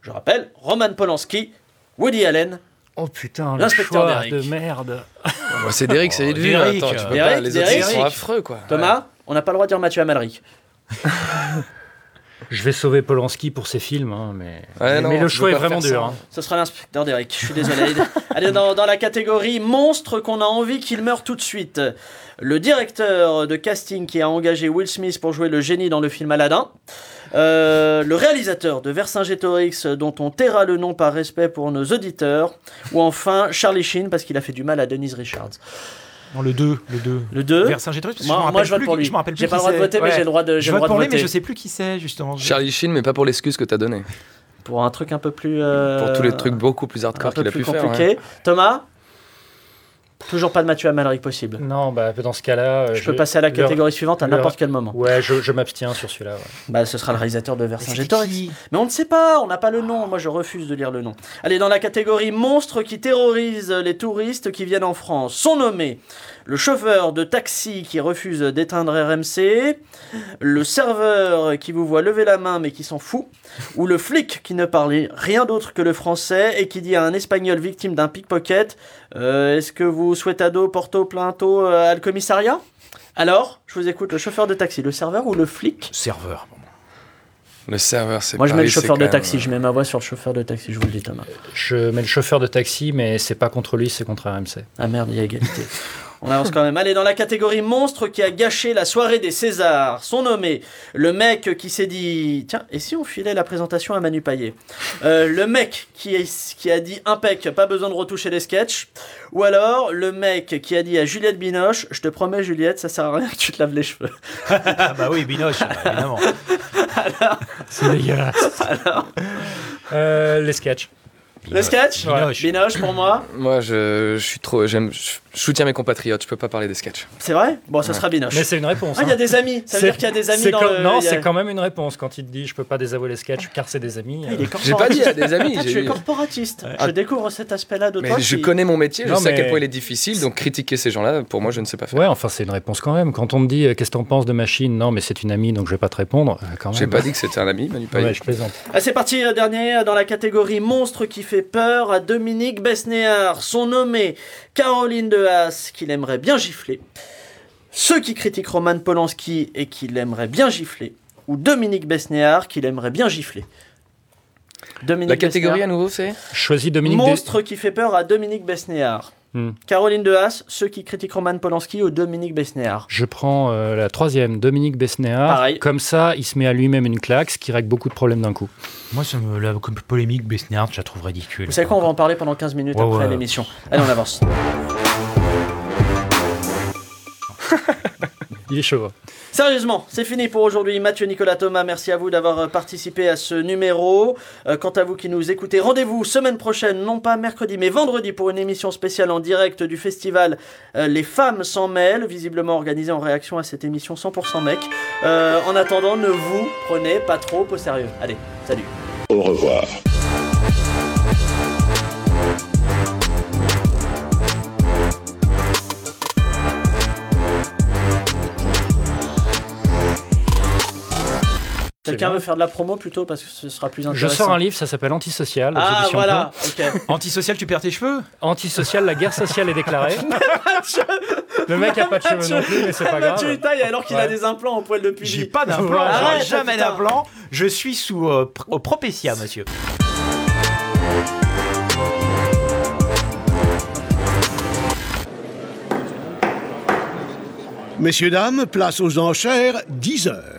Je rappelle, Roman Polanski, Woody Allen, Oh putain, l'inspecteur de merde. [laughs] c'est Derek, c'est Edwige. Attends, tu peux pas, les autres sont affreux quoi. Thomas, on n'a pas le droit de dire Mathieu Amalric. [laughs] Je vais sauver Polanski pour ses films, hein, mais, mais, le choix est vraiment dur. Hein. Ce sera l'inspecteur Derek, je suis désolé. [laughs] Allez, dans, dans, la catégorie monstre qu'on a envie qu'il meure tout de suite. Le directeur de casting qui a engagé Will Smith pour jouer le génie dans le film Aladdin. Euh, le réalisateur de Vercingétorix, dont on taira le nom par respect pour nos auditeurs. Ou enfin Charlie Sheen, parce qu'il a fait du mal à Denise Richards. Non, le 2. Le 2. Le 2 Vercingétorix Moi, moi je vote pour lui. Je me J'ai pas le droit de voter, mais j'ai le droit de, je vote pour lui, mais je sais plus qui c'est, justement. Charlie Sheen, mais pas pour l'excuse que t'as donné. Pour un truc un peu plus. Euh, pour tous les trucs beaucoup plus hardcore qu'il a pu compliqué. faire. Thomas Toujours pas de Mathieu Amalric possible. Non, bah, dans ce cas-là. Je, peux passer à la catégorie suivante à n'importe quel moment. Ouais, je, m'abstiens sur celui-là. Bah, ce sera le réalisateur de Vercingétorix. Mais on ne sait pas, on n'a pas le nom. Moi, je refuse de lire le nom. Allez, dans la catégorie monstres qui terrorisent les touristes qui viennent en France, sont nommés le chauffeur de taxi qui refuse d'éteindre RMC, le serveur qui vous voit lever la main mais qui s'en fout, ou le flic qui ne parle rien d'autre que le français et qui dit à un espagnol victime d'un pickpocket euh, Est-ce que vous souhaitez ado, porto, plainto euh, à le commissariat? Alors, je vous écoute, le chauffeur de taxi, le serveur ou le flic? Serveur. Le serveur, c'est Moi, je mets le chauffeur de taxi. Je mets ma voix sur le chauffeur de taxi, je vous le dis, Thomas. Je mets le chauffeur de taxi, mais c'est pas contre lui, c'est contre RMC. Ah merde, il y a égalité. [laughs] On avance quand même. Allez, dans la catégorie monstre qui a gâché la soirée des Césars, sont nommés le mec qui s'est dit Tiens, et si on filait la présentation à Manu Payet euh, Le mec qui, qui a dit Impec, pas besoin de retoucher les sketchs. Ou alors le mec qui a dit à Juliette Binoche Je te promets, Juliette, ça sert à rien que tu te laves les cheveux. [laughs] bah oui, Binoche, évidemment. C'est dégueulasse. Alors... Euh, les sketchs. Le sketch? Binoche. pour moi. Moi, je, je suis trop. J'aime. Je soutiens mes compatriotes, je peux pas parler des sketchs. C'est vrai? Bon, ça sera Binoche. Mais c'est une réponse. Ah, il y a hein. des amis. Ça veut dire qu'il y a des amis dans le... Non, c'est quand même une réponse quand il te dit je peux pas désavouer les sketchs car c'est des amis. Euh. J'ai pas dit à des amis. [laughs] tu es corporatiste. Je découvre cet aspect-là de mais Je connais mon métier, je sais à quel point il est difficile, donc critiquer ces gens-là, pour moi, je ne sais pas faire. Ouais, enfin, c'est une réponse quand même. Quand on me dit euh, qu'est-ce que t'en penses de machine, non, mais c'est une amie, donc je vais pas te répondre. Euh, J'ai pas dit que c'était un ami, Manu Ouais, je plaisante. Ah, c'est parti, dernier dans la catégorie monstre qui fait peur à Dominique Besnéard. Son nommé Caroline de Haas, qu'il aimerait bien gifler, ceux qui critiquent Roman Polanski et qu'il aimerait bien gifler, ou Dominique Besnéard, qu'il aimerait bien gifler. Dominique La catégorie à nouveau, c'est Choisis Dominique Monstre qui fait peur à Dominique Besnéard. Hmm. Caroline de Haas, ceux qui critiquent Roman Polanski ou Dominique Besnéard. Je prends euh, la troisième, Dominique Besnéard. Comme ça, il se met à lui-même une claque, ce qui règle beaucoup de problèmes d'un coup. Moi, ça me, la polémique Besnéard, je la trouve ridicule. Vous savez quoi, on va en parler pendant 15 minutes après l'émission. Allez, on avance. Il est chaud. Hein. Sérieusement, c'est fini pour aujourd'hui. Mathieu, Nicolas, Thomas, merci à vous d'avoir euh, participé à ce numéro. Euh, quant à vous qui nous écoutez, rendez-vous semaine prochaine, non pas mercredi, mais vendredi pour une émission spéciale en direct du festival euh, Les Femmes s'en mêlent, visiblement organisée en réaction à cette émission 100% mec. en attendant, ne vous prenez pas trop au sérieux. Allez, salut. Au revoir. Quelqu'un veut faire de la promo plutôt parce que ce sera plus intéressant. Je sors un livre, ça s'appelle Antisocial. Ah voilà, [laughs] Antisocial, tu perds tes cheveux Antisocial, la guerre sociale est déclarée. [laughs] Le mec a pas de cheveux non plus, mais c'est pas grave. Tu tailles alors qu'il a des implants en poil de pudgy. J'ai pas [laughs] d'implant, jamais d'implant. Je suis sous euh, Propétia, monsieur. Messieurs, dames, place aux enchères, 10 heures.